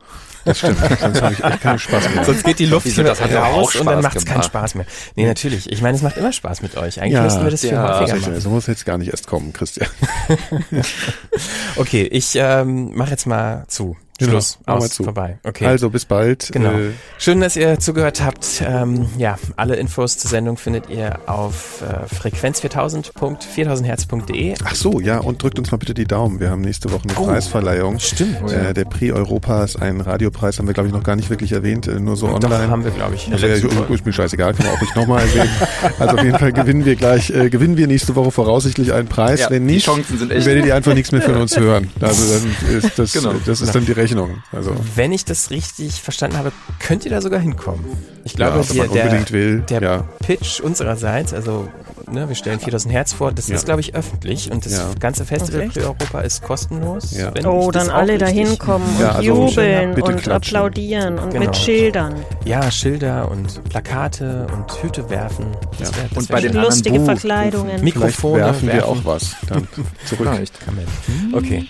S3: Das stimmt, sonst habe ich echt keinen Spaß mehr.
S1: Sonst geht die Luft hier das hat raus und dann macht es keinen Spaß mehr. Nee, natürlich. Ich meine, es macht immer Spaß mit euch. Eigentlich ja, müssten wir das viel ja, häufiger machen.
S3: So muss jetzt gar nicht erst kommen, Christian.
S1: okay, ich ähm, mache jetzt mal zu. Genau, Schluss, aus, zu. vorbei. Okay.
S3: Also bis bald.
S1: Genau. Äh, Schön, dass ihr zugehört habt. Ähm, ja, alle Infos zur Sendung findet ihr auf äh, frequenz4000.4000herz.de.
S3: Ach so, ja, und drückt uns mal bitte die Daumen. Wir haben nächste Woche eine oh, Preisverleihung.
S1: Stimmt.
S3: Äh, der Prix Europa ist ein Radiopreis, haben wir glaube ich noch gar nicht wirklich erwähnt, äh, nur so online. Doch,
S1: haben wir glaube ich.
S3: Also, ja, ist mir scheißegal, kann man auch nicht nochmal erwähnen. also auf jeden Fall gewinnen wir gleich, äh, gewinnen wir nächste Woche voraussichtlich einen Preis. Ja, Wenn nicht, werdet ihr einfach nichts mehr von uns hören. Also dann ist das, genau. das ist dann die Rechnung. Also
S1: wenn ich das richtig verstanden habe, könnt ihr da sogar hinkommen. Ich glaube,
S3: ja,
S1: die, der,
S3: will,
S1: der
S3: ja.
S1: Pitch unsererseits, also ne, wir stellen 4000 Hertz vor. Das
S3: Ja.
S1: ist, glaube ich, öffentlich und das
S3: Ja.
S1: ganze Festival
S6: Okay.
S1: für Europa ist kostenlos.
S3: Ja.
S1: wenn
S6: Oh, dann alle da hinkommen
S3: Ja,
S6: und
S3: also
S6: jubeln und
S3: klatschen.
S6: applaudieren und
S1: Genau.
S6: mit Schildern.
S1: Ja, Schilder und Plakate und Hüte werfen. Das
S3: Ja.
S1: wär, das
S5: Und bei den
S6: Lustige Verkleidungen.
S3: Vielleicht
S1: Mikrofone
S3: werfen wir auch was dann zurück.
S5: Vielleicht.
S1: Man. Okay,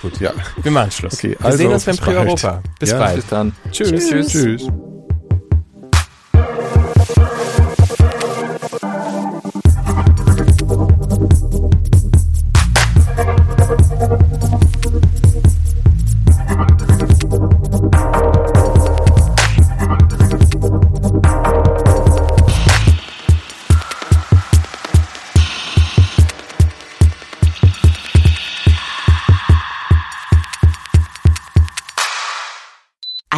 S3: Gut, ja.
S1: wir machen Schluss.
S3: Okay,
S1: wir
S3: also,
S1: sehen uns beim. Pre-Europa. Bis
S3: Ja,
S1: bald.
S5: Bis dann.
S1: Tschüss.
S3: Tschüss. Tschüss.